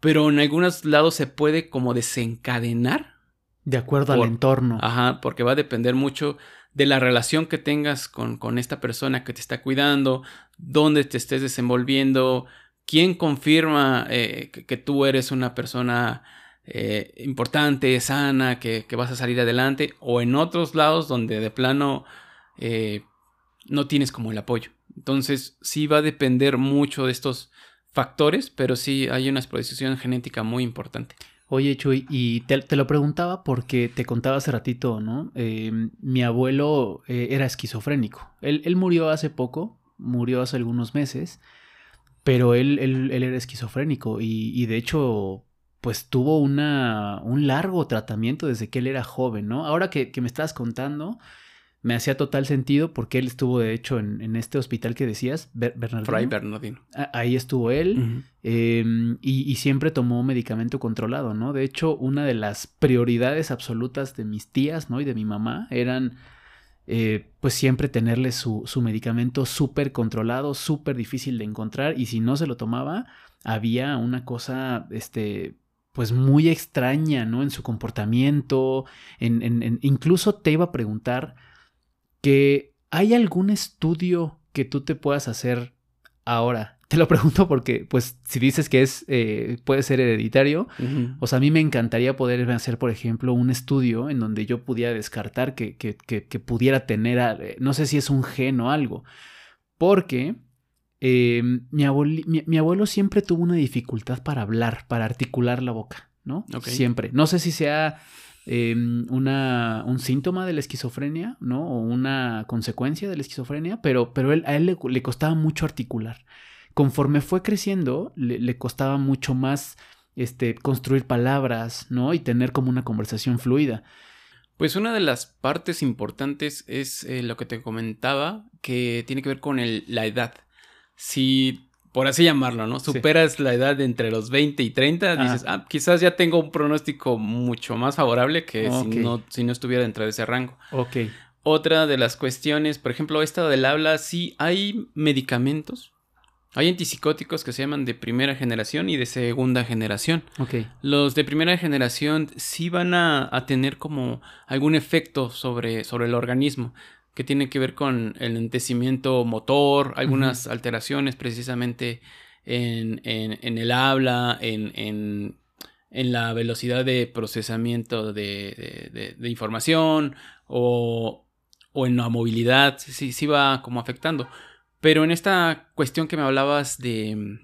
Pero en algunos lados se puede como desencadenar. De acuerdo al entorno. Ajá, porque va a depender mucho de la relación que tengas con, con esta persona que te está cuidando, dónde te estés desenvolviendo, quién confirma eh, que, tú eres una persona eh, importante, sana, que, vas a salir adelante, o en otros lados donde de plano eh, no tienes como el apoyo. Entonces sí va a depender mucho de estos factores, pero sí hay una exposición genética muy importante. Oye, Chuy, y te, lo preguntaba porque te contaba hace ratito, ¿no? Eh, mi abuelo eh, era esquizofrénico. Él, murió hace poco, murió hace algunos meses, pero él, él, era esquizofrénico y, y, de hecho, pues tuvo una, un largo tratamiento desde que él era joven, ¿no? Ahora que, que me estás contando, me hacía total sentido porque él estuvo de hecho en, este hospital que decías, Bernardino. Fray Bernardino. Ahí estuvo él em, y, siempre tomó medicamento controlado, ¿no? De hecho, una de las prioridades absolutas de mis tías, ¿no? Y de mi mamá eran, eh, pues siempre tenerle su, su medicamento súper controlado, súper difícil de encontrar y si no se lo tomaba, había una cosa, este, pues muy extraña, ¿no? En su comportamiento, en, en, incluso te iba a preguntar que hay algún estudio que tú te puedas hacer ahora. Te lo *laughs* pregunto porque, pues, si dices que es, eh, puede ser hereditario, o sea, a mí me encantaría poder hacer, por ejemplo, un estudio en donde yo pudiera descartar que, que, que, pudiera tener, eh, no sé si es un gen o algo, porque eh, mi, mi, abuelo siempre tuvo una dificultad para hablar, para articular la boca, ¿no? Siempre. No sé si sea Em, una, un síntoma de la esquizofrenia, ¿no? O una consecuencia de la esquizofrenia, pero, pero él, a él le, costaba mucho articular. Conforme fue creciendo, le, costaba mucho más este, construir palabras, ¿no? Y tener como una conversación fluida. Pues una de las partes importantes es eh, lo que te comentaba, que tiene que ver con la edad. Si por así llamarlo, ¿no? Superas la edad de entre los 20 y 30, dices, ah, quizás ya tengo un pronóstico mucho más favorable que si, no, si no estuviera dentro de ese rango. Ok. Otra de las cuestiones, por ejemplo, esta del habla, sí hay medicamentos. Hay antipsicóticos que se llaman de primera generación y de segunda generación. Ok. Los de primera generación sí van a, a tener como algún efecto sobre, sobre el organismo que tiene que ver con el lentecimiento motor, algunas alteraciones precisamente en, el habla, en, la velocidad de procesamiento de, información o, en la movilidad, sí, sí va como afectando. Pero en esta cuestión que me hablabas de,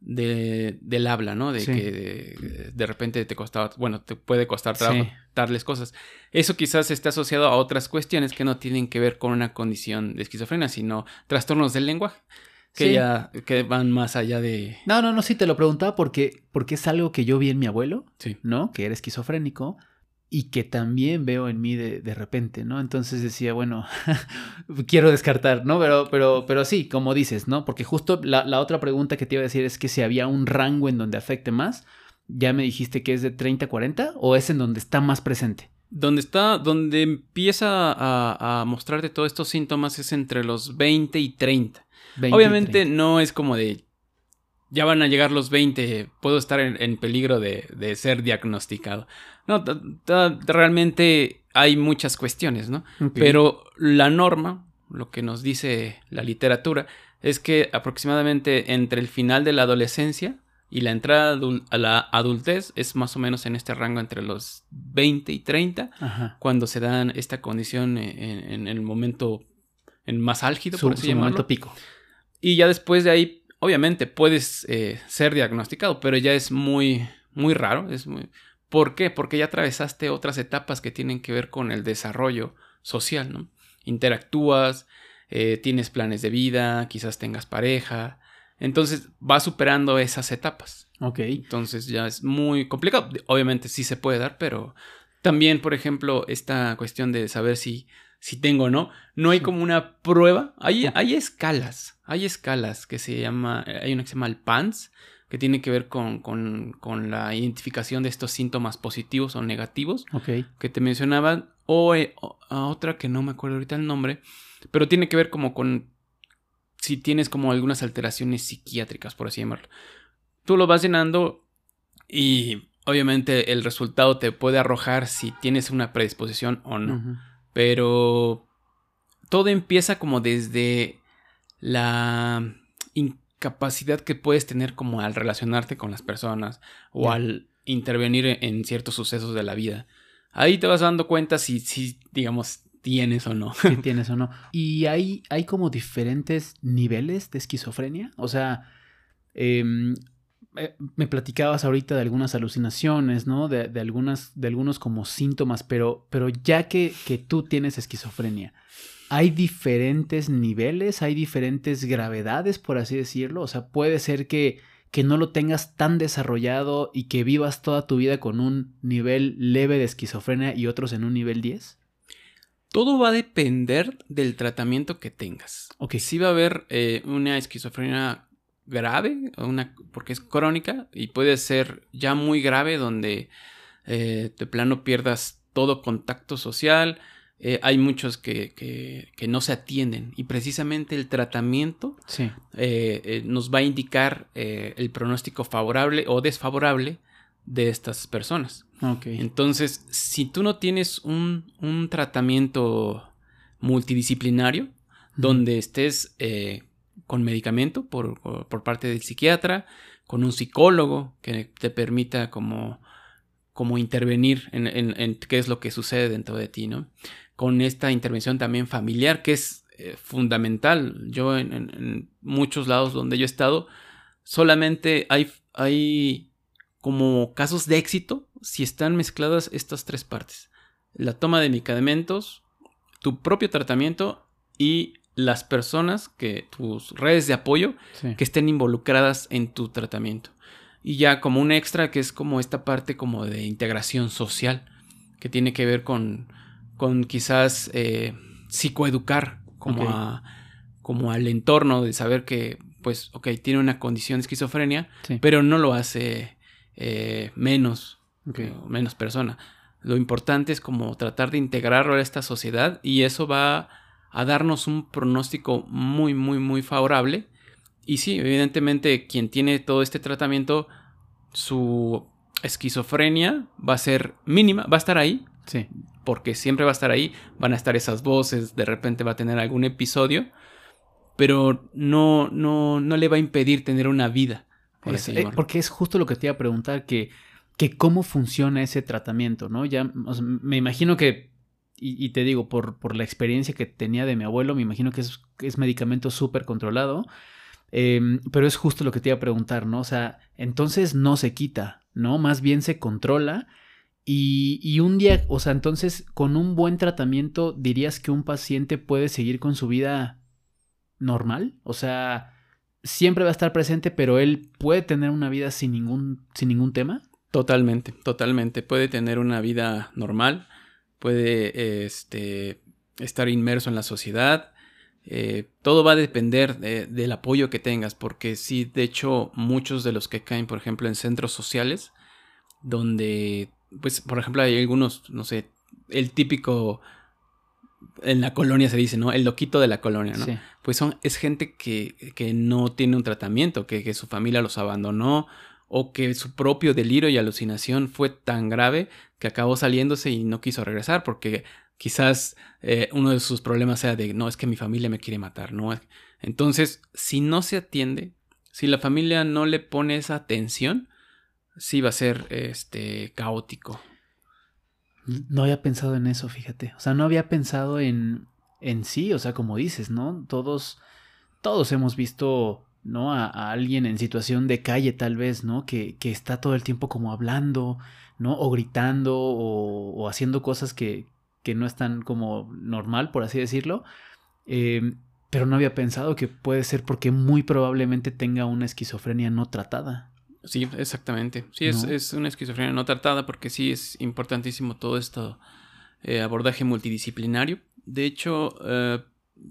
de, del habla, ¿no? De que de, repente te costaba, bueno, te puede costar trabajo darles cosas. Eso quizás esté asociado a otras cuestiones que no tienen que ver con una condición de esquizofrenia, sino trastornos del lenguaje. Que ya que van más allá de. No, no, no, sí te lo preguntaba porque, porque es algo que yo vi en mi abuelo, ¿no? Que era esquizofrénico y que también veo en mí de, de repente, ¿no? Entonces decía, bueno, *laughs* quiero descartar, ¿no? Pero, pero, pero sí, como dices, ¿no? Porque justo la, la, otra pregunta que te iba a decir es que si había un rango en donde afecte más, ya me dijiste que es de 30 a 40 o es en donde está más presente. Donde está, donde empieza a, a mostrarte todos estos síntomas es entre los 20 y 30. Obviamente no es como de ya van a llegar los 20, puedo estar en, peligro de, de, ser diagnosticado. No, realmente hay muchas cuestiones, ¿no? Pero la norma, lo que nos dice la literatura, es que aproximadamente entre el final de la adolescencia y la entrada a la adultez es más o menos en este rango entre los 20 y 30, cuando se dan esta condición en, el momento en más álgido, por así momento pico. Y ya después de ahí, obviamente, puedes eh, ser diagnosticado, pero ya es muy, muy raro. Es muy... ¿Por qué? Porque ya atravesaste otras etapas que tienen que ver con el desarrollo social, ¿no? Interactúas, eh, tienes planes de vida, quizás tengas pareja. Entonces vas superando esas etapas. Ok. Entonces ya es muy complicado. Obviamente sí se puede dar, pero también, por ejemplo, esta cuestión de saber si, si tengo o no, no hay como una prueba. Hay, hay escalas, hay escalas que se llama, hay una que se llama el PANS, que tiene que ver con, con, con la identificación de estos síntomas positivos o negativos Ok. que te mencionaban, o, eh, o- a otra que no me acuerdo ahorita el nombre, pero tiene que ver como con si tienes como algunas alteraciones psiquiátricas, por así llamarlo. Tú lo vas llenando y obviamente el resultado te puede arrojar si tienes una predisposición o no. Pero todo empieza como desde la incapacidad que puedes tener como al relacionarte con las personas o al intervenir en- en ciertos sucesos de la vida. Ahí te vas dando cuenta si, si digamos, tienes o no. *laughs* si tienes o no. Y hay, hay como diferentes niveles de esquizofrenia. O sea, em, eh, me platicabas ahorita de algunas alucinaciones, ¿no? De, de algunas, de algunos como síntomas, pero, pero ya que, que tú tienes esquizofrenia, ¿hay diferentes niveles? ¿Hay diferentes gravedades, por así decirlo? O sea, puede ser que, que no lo tengas tan desarrollado y que vivas toda tu vida con un nivel leve de esquizofrenia y otros en un nivel 10. Todo va a depender del tratamiento que tengas. Ok. Sí va a haber eh, una esquizofrenia grave, una, porque es crónica, y puede ser ya muy grave donde eh, de plano pierdas todo contacto social. Eh, hay muchos que, que- que no se atienden y precisamente el tratamiento Sí. eh, nos va a indicar el pronóstico favorable o desfavorable de estas personas. Ok. Entonces, si tú no tienes un, un tratamiento multidisciplinario, donde estés eh, con medicamento por, por- parte del psiquiatra, con un psicólogo que te permita como, como intervenir en, en- en qué es lo que sucede dentro de ti, ¿no? Con esta intervención también familiar, que es eh, fundamental. Yo en, en- en muchos lados donde yo he estado, solamente hay, hay como casos de éxito si están mezcladas estas tres partes. La toma de medicamentos, tu propio tratamiento y las personas que tus redes de apoyo Sí. que estén involucradas en tu tratamiento. Y ya como un extra que es como esta parte como de integración social, que tiene que ver con, con quizás eh, psicoeducar como, a- como al entorno de saber que, pues, ok, tiene una condición de esquizofrenia, Sí. pero no lo hace eh, menos, Eh, menos persona. Lo importante es como tratar de integrarlo a esta sociedad y eso va a darnos un pronóstico muy, muy, muy favorable. Y sí, evidentemente quien tiene todo este tratamiento, su esquizofrenia va a ser mínima, va a estar ahí, Sí. porque siempre va a estar ahí, van a estar esas voces, de repente va a tener algún episodio, pero no, no, no le va a impedir tener una vida. por Es- eh, porque es justo lo que te iba a preguntar, que, que cómo funciona ese tratamiento, ¿no? Ya, me imagino que, y, te digo, por, por la experiencia que tenía de mi abuelo, me imagino que es, que es medicamento súper controlado, em, pero es justo lo que te iba a preguntar, ¿no? O sea, entonces no se quita, ¿no? Más bien se controla. Y, y un día, o sea, entonces con un buen tratamiento dirías que un paciente puede seguir con su vida normal, o sea, siempre va a estar presente, pero él puede tener una vida sin ningún, sin ningún tema. Totalmente, totalmente. Puede tener una vida normal, puede este, estar inmerso en la sociedad. eh, todo va a depender de- del apoyo que tengas, porque sí, de hecho, muchos de los que caen, por ejemplo, en centros sociales, donde, pues, por ejemplo, hay algunos, no sé, el típico, en la colonia se dice, ¿no? El loquito de la colonia, ¿no? Sí. pues son, es gente que, que no tiene un tratamiento, que, que su familia los abandonó o que su propio delirio y alucinación fue tan grave que acabó saliéndose y no quiso regresar porque quizás eh, uno de sus problemas sea de, no, es que mi familia me quiere matar, ¿no? Entonces, si no se atiende, si la familia no le pone esa atención, sí va a ser este, caótico. No había pensado en eso, fíjate. O sea, no había pensado en, en sí, o sea, como dices, ¿no? Todos, todos hemos visto, ¿no? A, alguien en situación de calle tal vez, ¿no? Que, que, está todo el tiempo como hablando, ¿no? O gritando o, haciendo cosas que, que, no están como normal, por así decirlo. Em, pero no había pensado que puede ser porque muy probablemente tenga una esquizofrenia no tratada. Sí, exactamente. Sí, es, es, una esquizofrenia no tratada porque sí es importantísimo todo esto eh, abordaje multidisciplinario. De hecho, eh,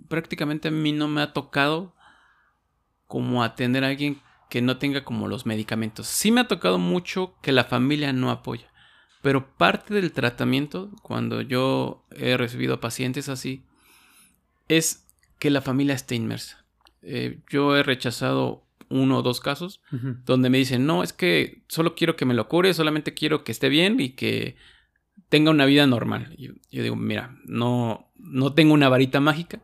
prácticamente a mí no me ha tocado como atender a alguien que no tenga como los medicamentos. Sí me ha tocado mucho que la familia no apoya. Pero parte del tratamiento, cuando yo he recibido pacientes así, es que la familia esté inmersa. Eh, yo he rechazado uno o dos casos donde me dicen, no, es que solo quiero que me lo cure, solamente quiero que esté bien y que tenga una vida normal. Yo, yo digo, mira, no, no tengo una varita mágica,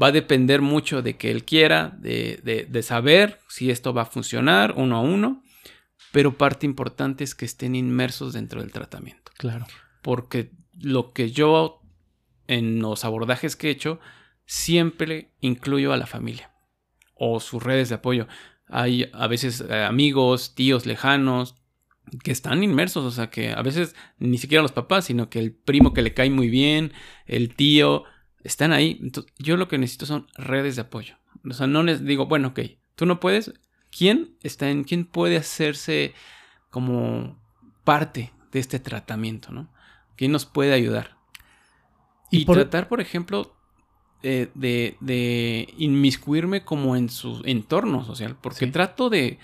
va a depender mucho de que él quiera, de, de, saber si esto va a funcionar uno a uno, pero parte importante es que estén inmersos dentro del tratamiento. Claro. Porque lo que yo en los abordajes que he hecho, siempre incluyo a la familia o sus redes de apoyo. Hay a veces eh, amigos, tíos lejanos que están inmersos, o sea que a veces ni siquiera los papás, sino que el primo que le cae muy bien, el tío, están ahí. Entonces, yo lo que necesito son redes de apoyo. O sea, no les digo, bueno, ok, tú no puedes. ¿Quién está en, quién puede hacerse como parte de este tratamiento, ¿no? ¿Quién nos puede ayudar? Y, tratar, por ejemplo, eh, de, de, inmiscuirme como en su entorno social, porque trato de,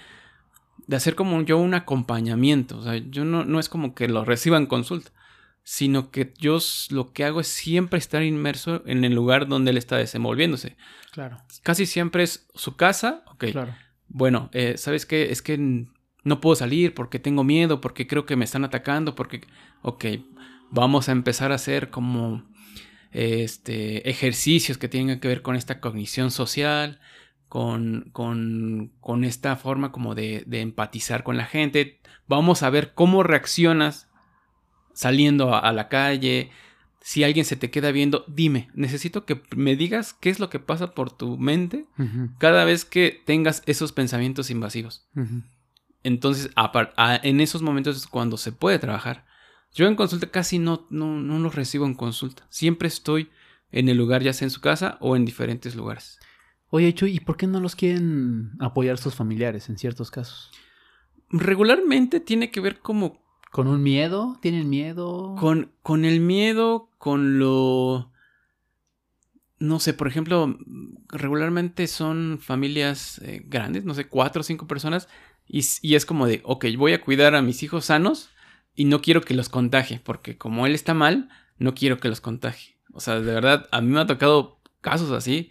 de hacer como yo un acompañamiento, o sea, yo no, no es como que lo reciba en consulta, sino que yo lo que hago es siempre estar inmerso en el lugar donde él está desenvolviéndose. Claro. Casi siempre es su casa, ok. Claro. Bueno, eh, ¿sabes qué? Es que no puedo salir porque tengo miedo, porque creo que me están atacando, porque, ok, vamos a empezar a hacer como este, ejercicios que tengan que ver con esta cognición social, con, con, con esta forma como de, de empatizar con la gente. Vamos a ver cómo reaccionas saliendo a, la calle, si alguien se te queda viendo, dime, necesito que me digas qué es lo que pasa por tu mente cada vez que tengas esos pensamientos invasivos. Entonces, en esos momentos es cuando se puede trabajar. Yo en consulta casi no, no, no los recibo en consulta. Siempre estoy en el lugar, ya sea en su casa o en diferentes lugares. Oye, Chuy, ¿y por qué no los quieren apoyar sus familiares en ciertos casos? Regularmente tiene que ver como ¿Con un miedo? ¿Tienen miedo? Con, con el miedo, con lo... No sé, por ejemplo, regularmente son familias eh, grandes, no sé, cuatro o cinco personas, y, y, es como de, ok, voy a cuidar a mis hijos sanos y no quiero que los contagie, porque como él está mal, no quiero que los contagie. O sea, de verdad, a mí me ha tocado casos así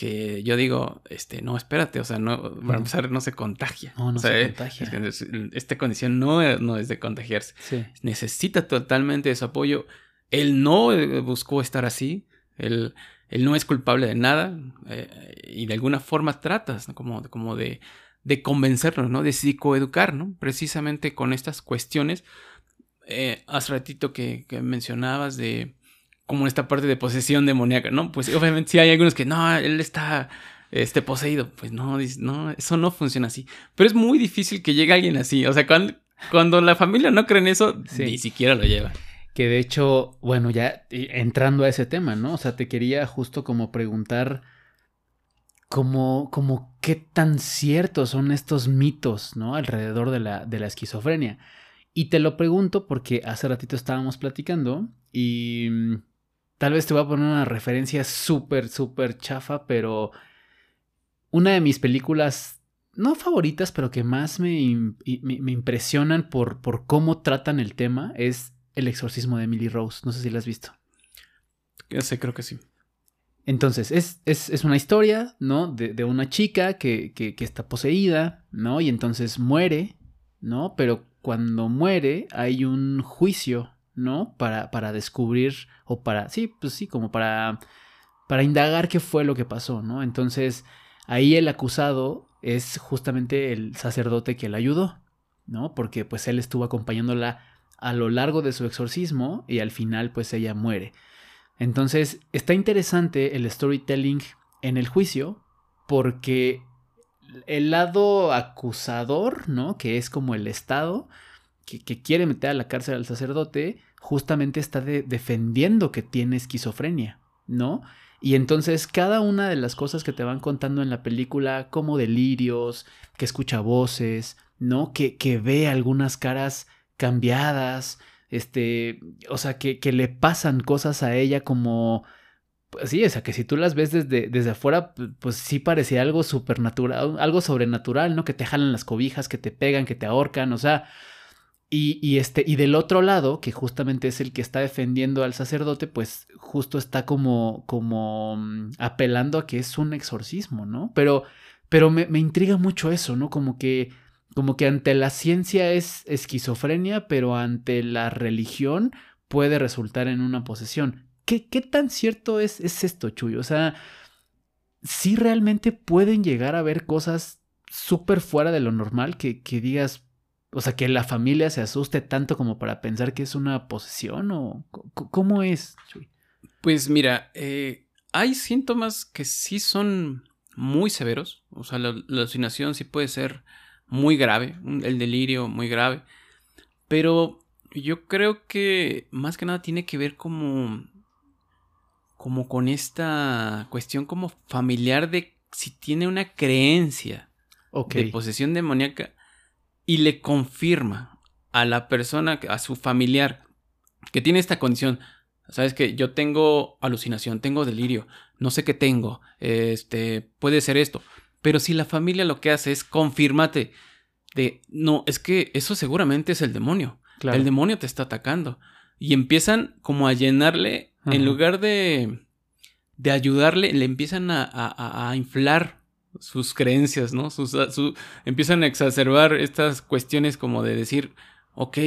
que yo digo, este, no, espérate, o sea, no, para empezar, no se contagia. No, no se contagia. esta condición no, no es de contagiarse. Necesita totalmente de su apoyo. Él no eh, buscó estar así. Él, él no es culpable de nada. Eh, y de alguna forma tratas, como, como de, de convencerlo, ¿no? De psicoeducar, ¿no? Precisamente con estas cuestiones. Eh, hace ratito que mencionabas de como esta parte de posesión demoníaca, ¿no? Pues obviamente sí hay algunos que no, él está este, poseído. Pues no, no, eso no funciona así. Pero es muy difícil que llegue alguien así. O sea, cuando, cuando la familia no cree en eso, ni siquiera lo lleva. Que de hecho, bueno, ya entrando a ese tema, ¿no? O sea, te quería justo como preguntar como, como qué tan ciertos son estos mitos, ¿no? Alrededor de la, de la esquizofrenia. Y te lo pregunto porque hace ratito estábamos platicando y Tal vez te voy a poner una referencia súper, súper chafa, pero una de mis películas, no favoritas, pero que más me, impresionan por, por, cómo tratan el tema es El exorcismo de Emily Rose. No sé si la has visto. Yo sé, creo que sí. Entonces, es, es, una historia, ¿no? De, de una chica que, que, que, está poseída, ¿no? Y entonces muere, ¿no? Pero cuando muere hay un juicio ¿no? Para, para descubrir o para, sí, pues sí, como para, para indagar qué fue lo que pasó, ¿no? Entonces, ahí el acusado es justamente el sacerdote que la ayudó, ¿no? Porque pues él estuvo acompañándola a lo largo de su exorcismo y al final pues ella muere. Entonces, está interesante el storytelling en el juicio porque el lado acusador, ¿no? Que es como el Estado, que, quiere meter a la cárcel al sacerdote, justamente está defendiendo que tiene esquizofrenia, ¿no? Y entonces cada una de las cosas que te van contando en la película, como delirios, que escucha voces, ¿no? Que, que ve algunas caras cambiadas, este, o sea, que, que le pasan cosas a ella como pues sí, o sea, que si tú las ves desde, desde afuera, pues sí parecía algo supernatural, algo sobrenatural, ¿no? Que te jalan las cobijas, que te pegan, que te ahorcan, o sea. Y, y, este, y del otro lado, que justamente es el que está defendiendo al sacerdote, pues justo está como, como mm, apelando a que es un exorcismo, ¿no? Pero, pero me, me intriga mucho eso, ¿no? Como que, como que ante la ciencia es esquizofrenia, pero ante la religión puede resultar en una posesión. ¿Qué, tan cierto es, es esto, Chuy? O sea, si realmente pueden llegar a ver cosas súper fuera de lo normal que, que digas, o sea, que la familia se asuste tanto como para pensar que es una posesión o cómo es? Pues mira, eh, hay síntomas que sí son muy severos, o sea, la, la, alucinación sí puede ser muy grave, el delirio muy grave, pero yo creo que más que nada tiene que ver como como con esta cuestión como familiar de si tiene una creencia de posesión demoníaca y le confirma a la persona, a su familiar, que tiene esta condición. Sabes que yo tengo alucinación, tengo delirio, no sé qué tengo, este, puede ser esto. Pero si la familia lo que hace es confirmarte de, no, es que eso seguramente es el demonio. El demonio te está atacando. Y empiezan como a llenarle en lugar de, de ayudarle, le empiezan a, inflar sus creencias, ¿no? Sus, su, empiezan a exacerbar estas cuestiones como de decir, ok,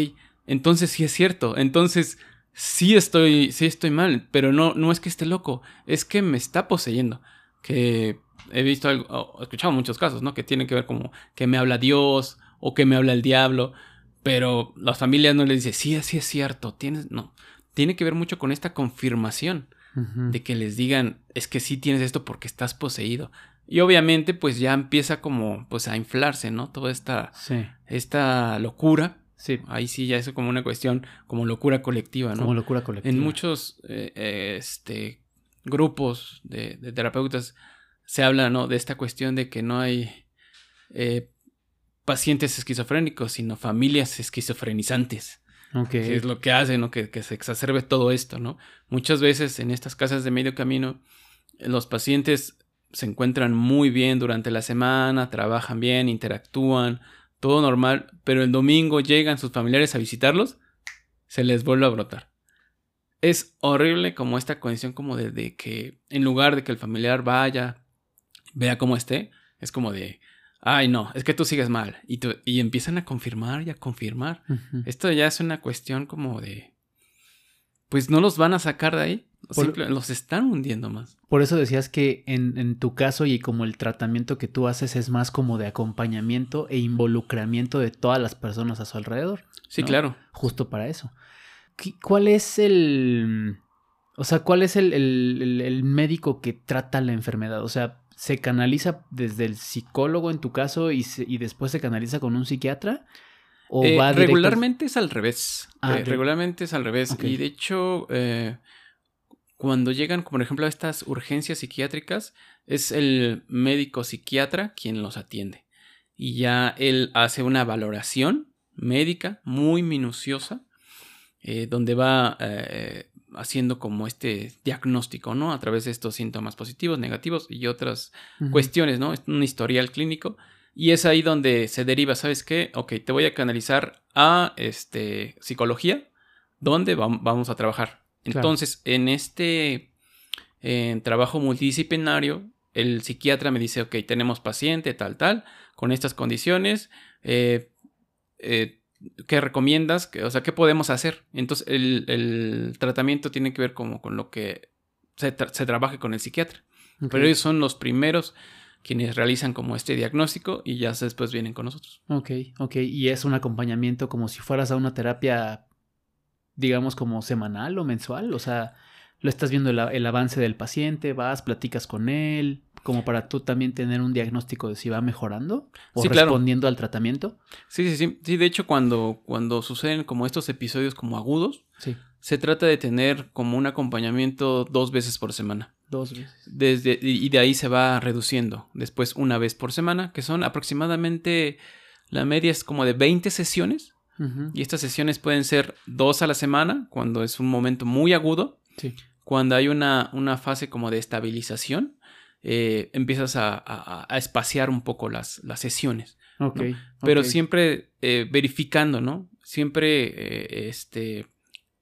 entonces sí es cierto, entonces sí estoy, sí estoy mal, pero no, no es que esté loco, es que me está poseyendo. Que he visto, algo, he escuchado muchos casos, ¿no? Que tienen que ver como que me habla Dios o que me habla el diablo, pero las familias no les dicen, sí, sí es cierto, tienes, no tiene que ver mucho con esta confirmación de que les digan, es que sí tienes esto porque estás poseído. Y obviamente pues ya empieza como pues a inflarse, ¿no? Toda esta, esta locura. Sí. Ahí sí ya es como una cuestión como locura colectiva, ¿no? Como locura colectiva. En muchos eh, este, grupos de, terapeutas se habla, ¿no? De esta cuestión de que no hay eh, pacientes esquizofrénicos, sino familias esquizofrenizantes. Que es lo que hace, ¿no? Que, se exacerbe todo esto, ¿no? Muchas veces en estas casas de medio camino, los pacientes se encuentran muy bien durante la semana, trabajan bien, interactúan, todo normal, pero el domingo llegan sus familiares a visitarlos, se les vuelve a brotar. Es horrible como esta condición como de que en lugar de que el familiar vaya, vea cómo esté, es como de, ay no, es que tú sigues mal. Y, y empiezan a confirmar y a confirmar. Esto ya es una cuestión como de, pues no los van a sacar de ahí. Los están hundiendo más. Por eso decías que en, en, tu caso y como el tratamiento que tú haces es más como de acompañamiento e involucramiento de todas las personas a su alrededor. Sí, claro. Justo para eso. ¿Cuál es el... O sea, ¿cuál es el, el, el médico que trata la enfermedad? O sea, se canaliza desde el psicólogo en tu caso y, y después se canaliza con un psiquiatra? ¿O eh, va regularmente es al revés. Ah, eh, regularmente es al revés. Y de hecho, eh, cuando llegan, por ejemplo, a estas urgencias psiquiátricas, es el médico psiquiatra quien los atiende. Y ya él hace una valoración médica muy minuciosa, donde va haciendo como este diagnóstico, ¿no? A través de estos síntomas positivos, negativos y otras cuestiones, ¿no? Es un historial clínico. Y es ahí donde se deriva, ¿sabes qué? Ok, te voy a canalizar a este, psicología, donde vamos a trabajar. Entonces, en este trabajo multidisciplinario, el psiquiatra me dice, ok, tenemos paciente, tal, tal, con estas condiciones, eh, eh, ¿qué recomiendas? O sea, ¿qué podemos hacer? Entonces, el, tratamiento tiene que ver como con lo que se, trabaje con el psiquiatra. Pero ellos son los primeros quienes realizan como este diagnóstico y ya después vienen con nosotros. Ok, ok. Y es un acompañamiento como si fueras a una terapia, digamos, como semanal o mensual. O sea, lo estás viendo el, avance del paciente, vas, platicas con él. como para tú también tener un diagnóstico de si va mejorando o Sí, claro. respondiendo al tratamiento. Sí, sí, sí. Sí, de hecho, cuando, cuando suceden como estos episodios como agudos, Sí. se trata de tener como un acompañamiento dos veces por semana. Dos veces. Desde, y de ahí se va reduciendo. Después una vez por semana, que son aproximadamente, la media es como de 20 sesiones. Y estas sesiones pueden ser dos a la semana, cuando es un momento muy agudo. Sí. Cuando hay una, una fase como de estabilización, eh, empiezas a, a- a espaciar un poco las, las sesiones. Pero siempre eh, verificando, ¿no? Siempre eh, este,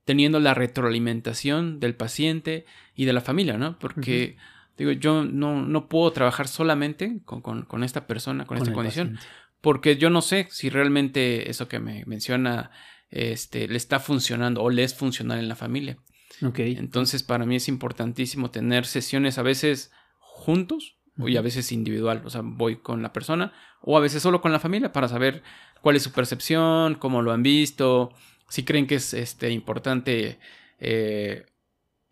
teniendo la retroalimentación del paciente y de la familia, ¿no? Porque, digo, yo no, no puedo trabajar solamente con, con- con esta persona, con, esta condición, paciente. Porque yo no sé si realmente eso que me menciona este, le está funcionando o le es funcional en la familia. Ok. Entonces, para mí es importantísimo tener sesiones a veces juntos y a veces individual. O sea, voy con la persona o a veces solo con la familia para saber cuál es su percepción, cómo lo han visto, si creen que es este, importante eh,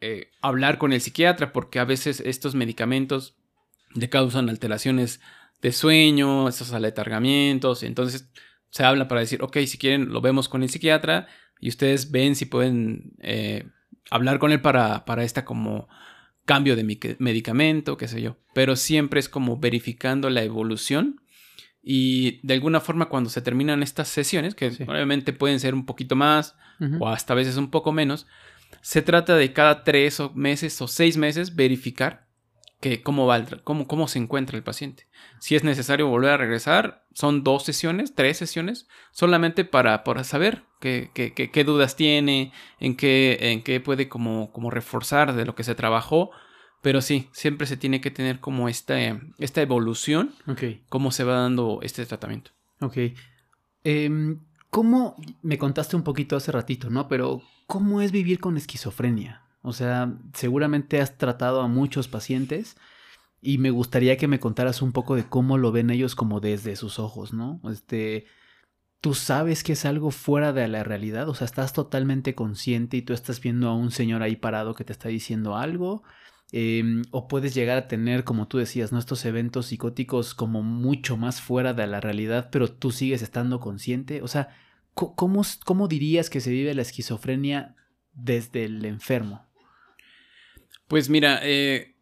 eh, hablar con el psiquiatra, porque a veces estos medicamentos le causan alteraciones de sueño, estos aletargamientos. Entonces se habla para decir, ok, si quieren, lo vemos con el psiquiatra y ustedes ven si pueden eh, hablar con él para, para esta como cambio de medicamento, qué sé yo. Pero siempre es como verificando la evolución y de alguna forma cuando se terminan estas sesiones, que Sí. obviamente pueden ser un poquito más o hasta a veces un poco menos, se trata de cada tres o meses o seis meses verificar que cómo va el cómo, cómo se encuentra el paciente. Si es necesario volver a regresar, son dos sesiones, tres sesiones, solamente para, para saber qué, qué- qué- qué dudas tiene, en qué, en qué puede como, como reforzar de lo que se trabajó. Pero sí, siempre se tiene que tener como esta, esta evolución, Ok. cómo se va dando este tratamiento. Ok. Em, ¿Cómo, me contaste un poquito hace ratito, ¿no? Pero, ¿cómo es vivir con esquizofrenia? O sea, seguramente has tratado a muchos pacientes y me gustaría que me contaras un poco de cómo lo ven ellos como desde sus ojos, ¿no? Este, ¿tú sabes que es algo fuera de la realidad? O sea, ¿estás totalmente consciente y tú estás viendo a un señor ahí parado que te está diciendo algo? Em, o puedes llegar a tener, como tú decías, ¿no? estos eventos psicóticos como mucho más fuera de la realidad, pero tú sigues estando consciente. O sea, ¿cómo, cómo dirías que se vive la esquizofrenia desde el enfermo? Pues mira, eh,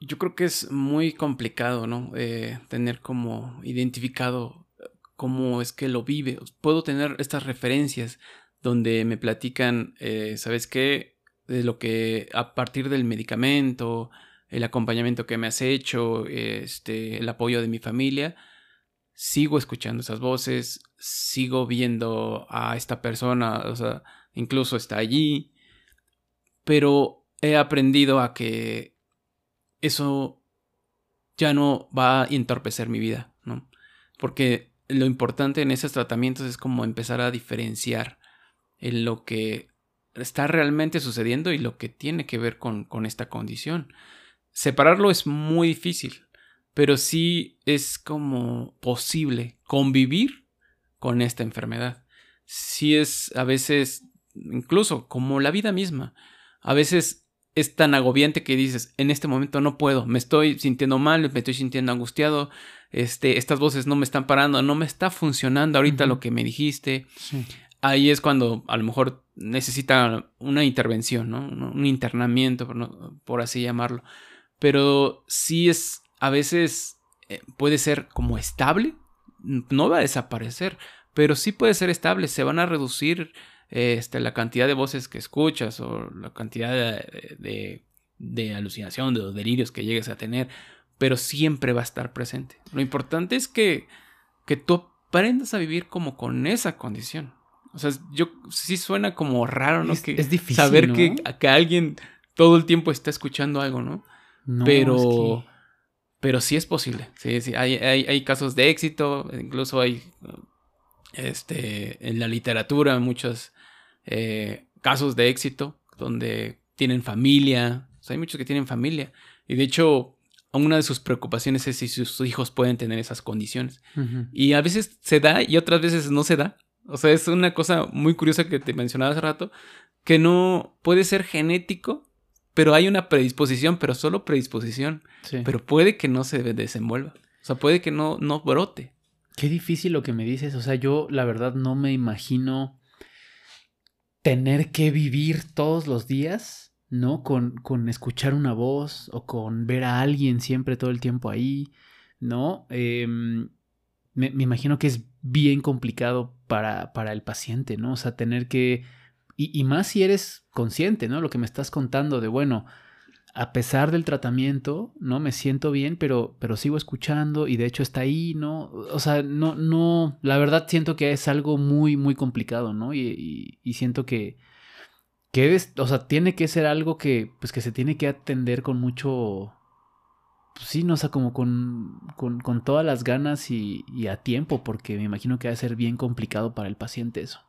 yo creo que es muy complicado, ¿no? Eh, tener como identificado eh, cómo es que lo vive. Puedo tener estas referencias donde me platican, eh, ¿sabes qué? De lo que a partir del medicamento, el acompañamiento que me has hecho, este, el apoyo de mi familia, sigo escuchando esas voces, sigo viendo a esta persona, o sea, incluso está allí, pero he aprendido a que eso ya no va a entorpecer mi vida, ¿no? Porque lo importante en esos tratamientos es como empezar a diferenciar en lo que está realmente sucediendo y lo que tiene que ver con, con esta condición. Separarlo es muy difícil, pero sí es como posible convivir con esta enfermedad. Sí es a veces, incluso como la vida misma, a veces es tan agobiante que dices, en este momento no puedo, me estoy sintiendo mal, me estoy sintiendo angustiado, este, estas voces no me están parando, no me está funcionando ahorita lo que me dijiste. Sí. Ahí es cuando a lo mejor necesita una intervención, ¿no? Un internamiento, por, no- por así llamarlo. Pero sí es, a veces eh, puede ser como estable, no va a desaparecer, pero sí puede ser estable, se van a reducir este, la cantidad de voces que escuchas o la cantidad de, de, de alucinación, de los delirios que llegues a tener, pero siempre va a estar presente. Lo importante es que, que tú aprendas a vivir como con esa condición. O sea, yo sí suena como raro, ¿no? Es- que es difícil, saber ¿no? que, que alguien todo el tiempo está escuchando algo, ¿no? No, pero, es que- pero sí es posible. Sí, sí. Hay, hay, hay casos de éxito, incluso hay este, en la literatura muchos eh, casos de éxito donde tienen familia. O sea, hay muchos que tienen familia. Y de hecho, una de sus preocupaciones es si sus hijos pueden tener esas condiciones. Y a veces se da y otras veces no se da. O sea, es una cosa muy curiosa que te mencionaba hace rato, que no puede ser genético, pero hay una predisposición, pero solo predisposición. Pero puede que no se desenvuelva. O sea, puede que no, no brote. Qué difícil lo que me dices. O sea, yo la verdad no me imagino tener que vivir todos los días, ¿no? Con, con escuchar una voz o con ver a alguien siempre todo el tiempo ahí, ¿no? Em, me, imagino que es bien complicado para, para el paciente, ¿no? O sea, tener que... Y, y, más si eres consciente, ¿no? Lo que me estás contando de, bueno, a pesar del tratamiento, ¿no? Me siento bien, pero, pero sigo escuchando y de hecho está ahí, ¿no? O sea, no, no, la verdad siento que es algo muy, muy complicado, ¿no? Y, y, siento que, que es, o sea, tiene que ser algo que, pues que se tiene que atender con mucho, pues sí, no, o sea, como con, con, con todas las ganas y, y, a tiempo, porque me imagino que va a ser bien complicado para el paciente eso.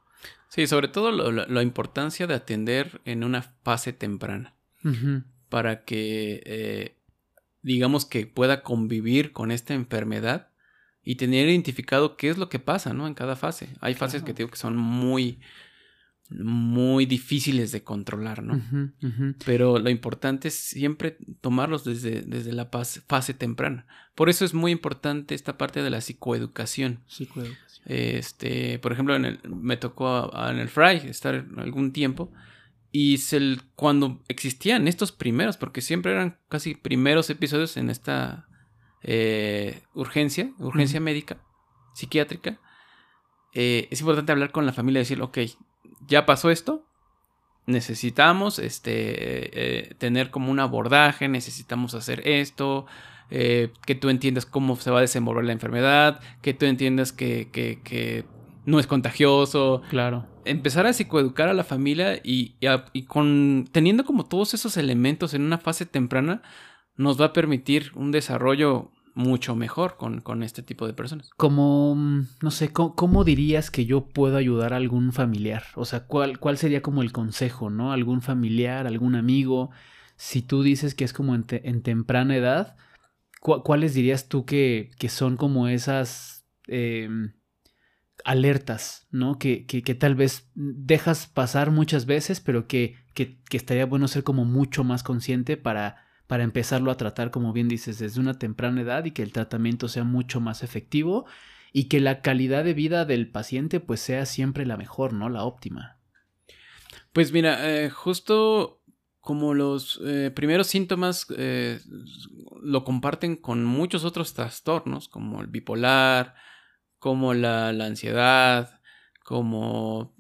Sí, sobre todo la importancia de atender en una fase temprana para que, eh, digamos que pueda convivir con esta enfermedad y tener identificado qué es lo que pasa, ¿no? En cada fase. Hay fases que digo que son muy, muy difíciles de controlar, ¿no? Pero lo importante es siempre tomarlos desde, desde la fase, temprana. Por eso es muy importante esta parte de la psicoeducación. Psicoeducación. Este, por ejemplo, en el, me tocó en el Fry estar algún tiempo y cuando existían estos primeros, porque siempre eran casi primeros episodios en esta eh, urgencia, urgencia médica, psiquiátrica, eh, es importante hablar con la familia y decir, ok, ya pasó esto, necesitamos este, eh, tener como un abordaje, necesitamos hacer esto, que tú entiendas cómo se va a desenvolver la enfermedad, que tú entiendas que, que, que no es contagioso. Claro. Empezar a psicoeducar a la familia y, y, con teniendo como todos esos elementos en una fase temprana, nos va a permitir un desarrollo mucho mejor con, con este tipo de personas. Como, no sé, ¿cómo, dirías que yo puedo ayudar a algún familiar? O sea, ¿cuál, ¿cuál sería como el consejo, no? ¿Algún familiar, algún amigo? Si tú dices que es como en, temprana edad, ¿cuáles dirías tú que, que son como esas... Em, alertas, ¿no? Que, que, que, tal vez dejas pasar muchas veces, pero que, que, estaría bueno ser como mucho más consciente para, para empezarlo a tratar, como bien dices, desde una temprana edad y que el tratamiento sea mucho más efectivo y que la calidad de vida del paciente pues sea siempre la mejor, ¿no? La óptima. Pues mira, eh, justo como los eh, primeros síntomas eh, lo comparten con muchos otros trastornos, como el bipolar, como la, ansiedad, como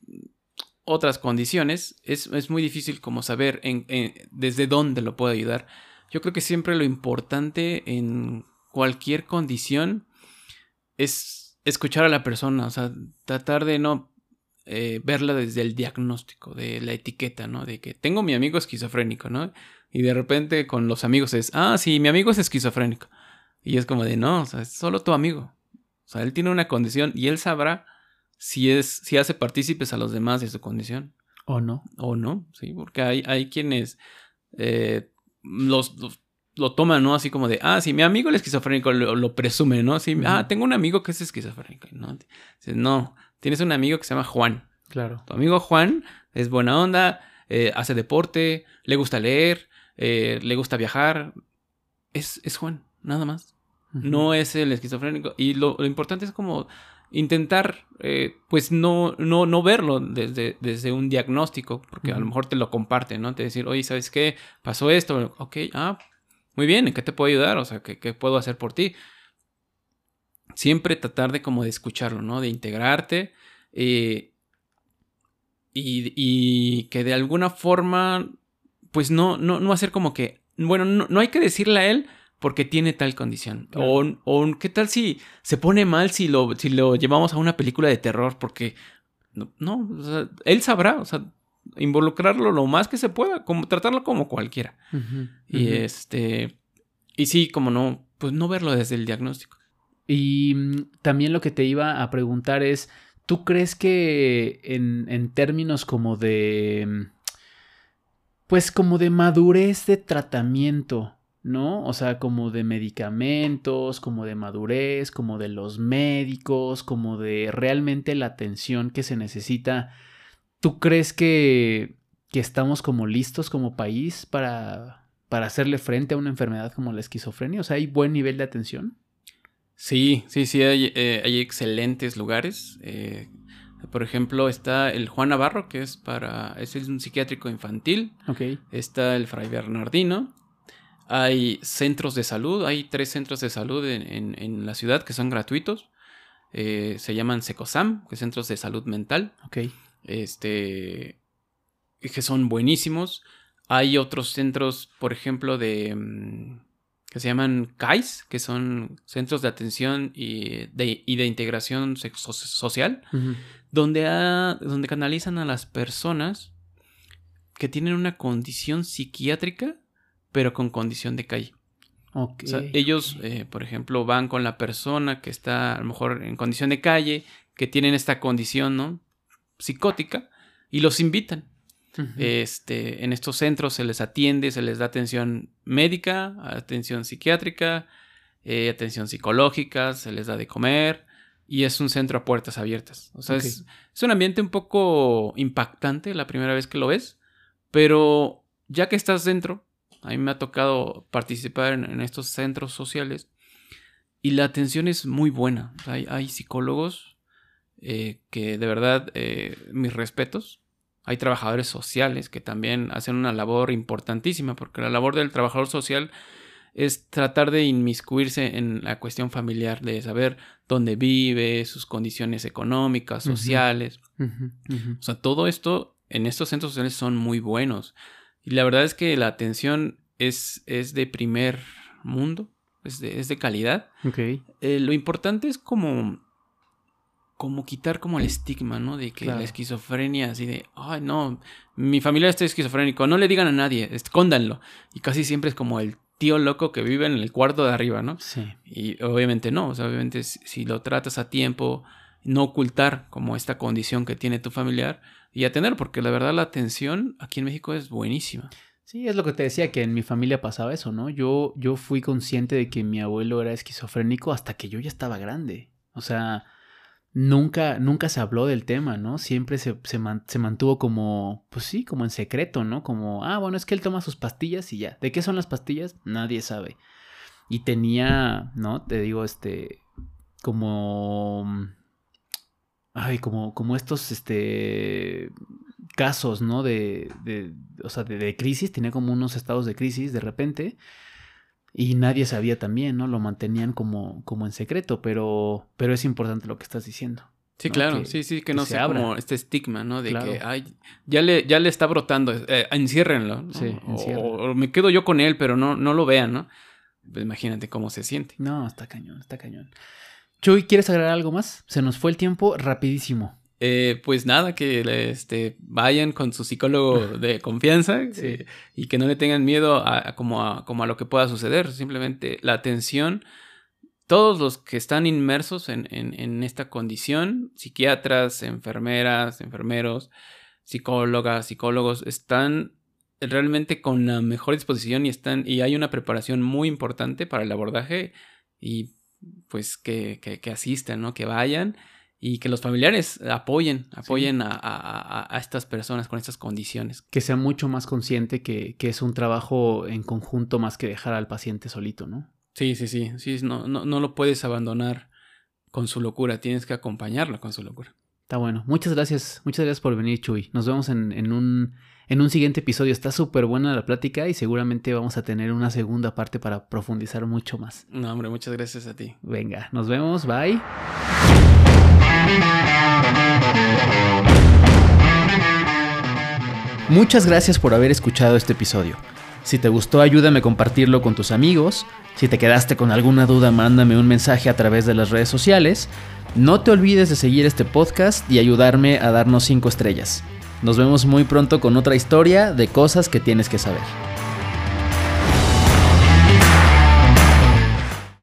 otras condiciones, es, muy difícil como saber en, desde dónde lo puedo ayudar. Yo creo que siempre lo importante en cualquier condición es escuchar a la persona, o sea, tratar de no eh, verla desde el diagnóstico, de la etiqueta, ¿no? De que tengo mi amigo esquizofrénico, ¿no? Y de repente con los amigos es, ah, sí, mi amigo es esquizofrénico. Y es como de, no, o sea, es solo tu amigo. O sea, él tiene una condición y él sabrá si es, si hace partícipes a los demás de su condición. O no. O no, sí, porque hay, hay quienes eh, los, lo toman, ¿no? Así como de, ah, sí, mi amigo el esquizofrénico lo, presume, ¿no? Sí, ah, tengo un amigo que es esquizofrénico, ¿no? no, tienes un amigo que se llama Juan. Claro. Tu amigo Juan es buena onda, eh, hace deporte, le gusta leer, eh, le gusta viajar. Es, es Juan, nada más no es el esquizofrénico. Y lo, importante es como intentar, eh, pues, no, no, no verlo desde, desde un diagnóstico, porque a lo mejor te lo comparten, ¿no? Te decir, oye, ¿sabes qué? Pasó esto, ok, ah, muy bien, ¿en qué te puedo ayudar? O sea, ¿qué, puedo hacer por ti? Siempre tratar de como de escucharlo, ¿no? De integrarte eh, y, y, que de alguna forma, pues no, no, no hacer como que, bueno, no, no hay que decirle a él, porque tiene tal condición. O, o, qué tal si se pone mal si lo, si lo llevamos a una película de terror, porque no, él sabrá, o sea, involucrarlo lo más que se pueda, como tratarlo como cualquiera. y este, y sí, como no, pues no verlo desde el diagnóstico. Y mm, también lo que te iba a preguntar es, ¿tú crees que en, en términos como de, mm, pues como de madurez de tratamiento, ¿no? O sea, como de medicamentos, como de madurez, como de los médicos, como de realmente la atención que se necesita. ¿Tú crees que, que estamos como listos como país para, para hacerle frente a una enfermedad como la esquizofrenia? O sea, ¿hay buen nivel de atención? Sí, sí, sí, hay, eh, hay excelentes lugares. Eh, por ejemplo, está el Juan Navarro, que es para. es un psiquiátrico infantil. Ok. Está el Fray Bernardino. Hay centros de salud, hay tres centros de salud en, en, la ciudad que son gratuitos. Eh, se llaman SECOSAM, que es Centros de Salud Mental. Ok. Este. que son buenísimos. Hay otros centros, por ejemplo, de. Mm, que se llaman CAIS, que son Centros de Atención y de, y de Integración Social, donde, donde canalizan a las personas que tienen una condición psiquiátrica, pero con condición de calle. ellos, eh, por ejemplo, van con la persona que está a lo mejor en condición de calle, que tienen esta condición ¿no? psicótica, y los invitan este, en estos centros se les atiende, se les da atención médica, atención psiquiátrica, eh, atención psicológica, se les da de comer y es un centro a puertas abiertas. O sea, es, un ambiente un poco impactante la primera vez que lo ves, pero ya que estás dentro, a mí me ha tocado participar en, estos centros sociales y la atención es muy buena. Hay, psicólogos eh, que de verdad, eh, mis respetos, hay trabajadores sociales que también hacen una labor importantísima, porque la labor del trabajador social es tratar de inmiscuirse en la cuestión familiar, de saber dónde vive, sus condiciones económicas, sociales. O sea, todo esto en estos centros sociales son muy buenos. Y la verdad es que la atención es, es de primer mundo, es de, es de calidad. Eh, lo importante es como como quitar como el estigma, ¿no? De que la esquizofrenia, así de, ay, no, mi familia está esquizofrénico, no le digan a nadie, escóndanlo. Y casi siempre es como el tío loco que vive en el cuarto de arriba, ¿no? Sí. Y obviamente no, o sea, obviamente si lo tratas a tiempo, no ocultar como esta condición que tiene tu familiar y atender, porque la verdad la atención aquí en México es buenísima. Sí, es lo que te decía, que en mi familia pasaba eso, ¿no? Yo, yo fui consciente de que mi abuelo era esquizofrénico hasta que yo ya estaba grande. O sea, nunca, nunca se habló del tema, ¿no? Siempre se, se, mantuvo como, pues sí, como en secreto, ¿no? Como, ah, bueno, es que él toma sus pastillas y ya. ¿De qué son las pastillas? Nadie sabe. Y tenía, ¿no? Te digo, este, como, ay, como, como estos, este, casos, ¿no? De, de o sea, de, de crisis, tenía como unos estados de crisis de repente y nadie sabía también, ¿no? Lo mantenían como, como en secreto, pero, pero es importante lo que estás diciendo. Sí, claro, sí, sí, que no sea como este estigma, ¿no? De que, ay, ya le, ya le está brotando, eh, enciérrenlo. Sí, o, me quedo yo con él, pero no, no lo vean, ¿no? Pues imagínate cómo se siente. No, está cañón, está cañón. Chuy, ¿quieres agregar algo más? Se nos fue el tiempo rapidísimo. Eh, pues nada, que este, vayan con su psicólogo *laughs* de confianza eh, y que no le tengan miedo a, como, a, como a lo que pueda suceder. Simplemente la atención, todos los que están inmersos en, en, esta condición, psiquiatras, enfermeras, enfermeros, psicólogas, psicólogos, están realmente con la mejor disposición y están y hay una preparación muy importante para el abordaje y pues que, que, que asistan, ¿no? Que vayan y que los familiares apoyen, apoyen a, estas personas con estas condiciones. Que sea mucho más consciente que, es un trabajo en conjunto más que dejar al paciente solito, ¿no? Sí, sí, sí, sí, no, no, no lo puedes abandonar con su locura, tienes que acompañarlo con su locura. Está bueno. Muchas gracias, muchas gracias por venir, Chuy. Nos vemos en, en un, en un siguiente episodio. Está súper buena la plática y seguramente vamos a tener una segunda parte para profundizar mucho más. No, hombre, muchas gracias a ti. Venga, nos vemos, bye. Muchas gracias por haber escuchado este episodio. Si te gustó, ayúdame a compartirlo con tus amigos. Si te quedaste con alguna duda, mándame un mensaje a través de las redes sociales. No te olvides de seguir este podcast y ayudarme a darnos 5 estrellas. Nos vemos muy pronto con otra historia de cosas que tienes que saber.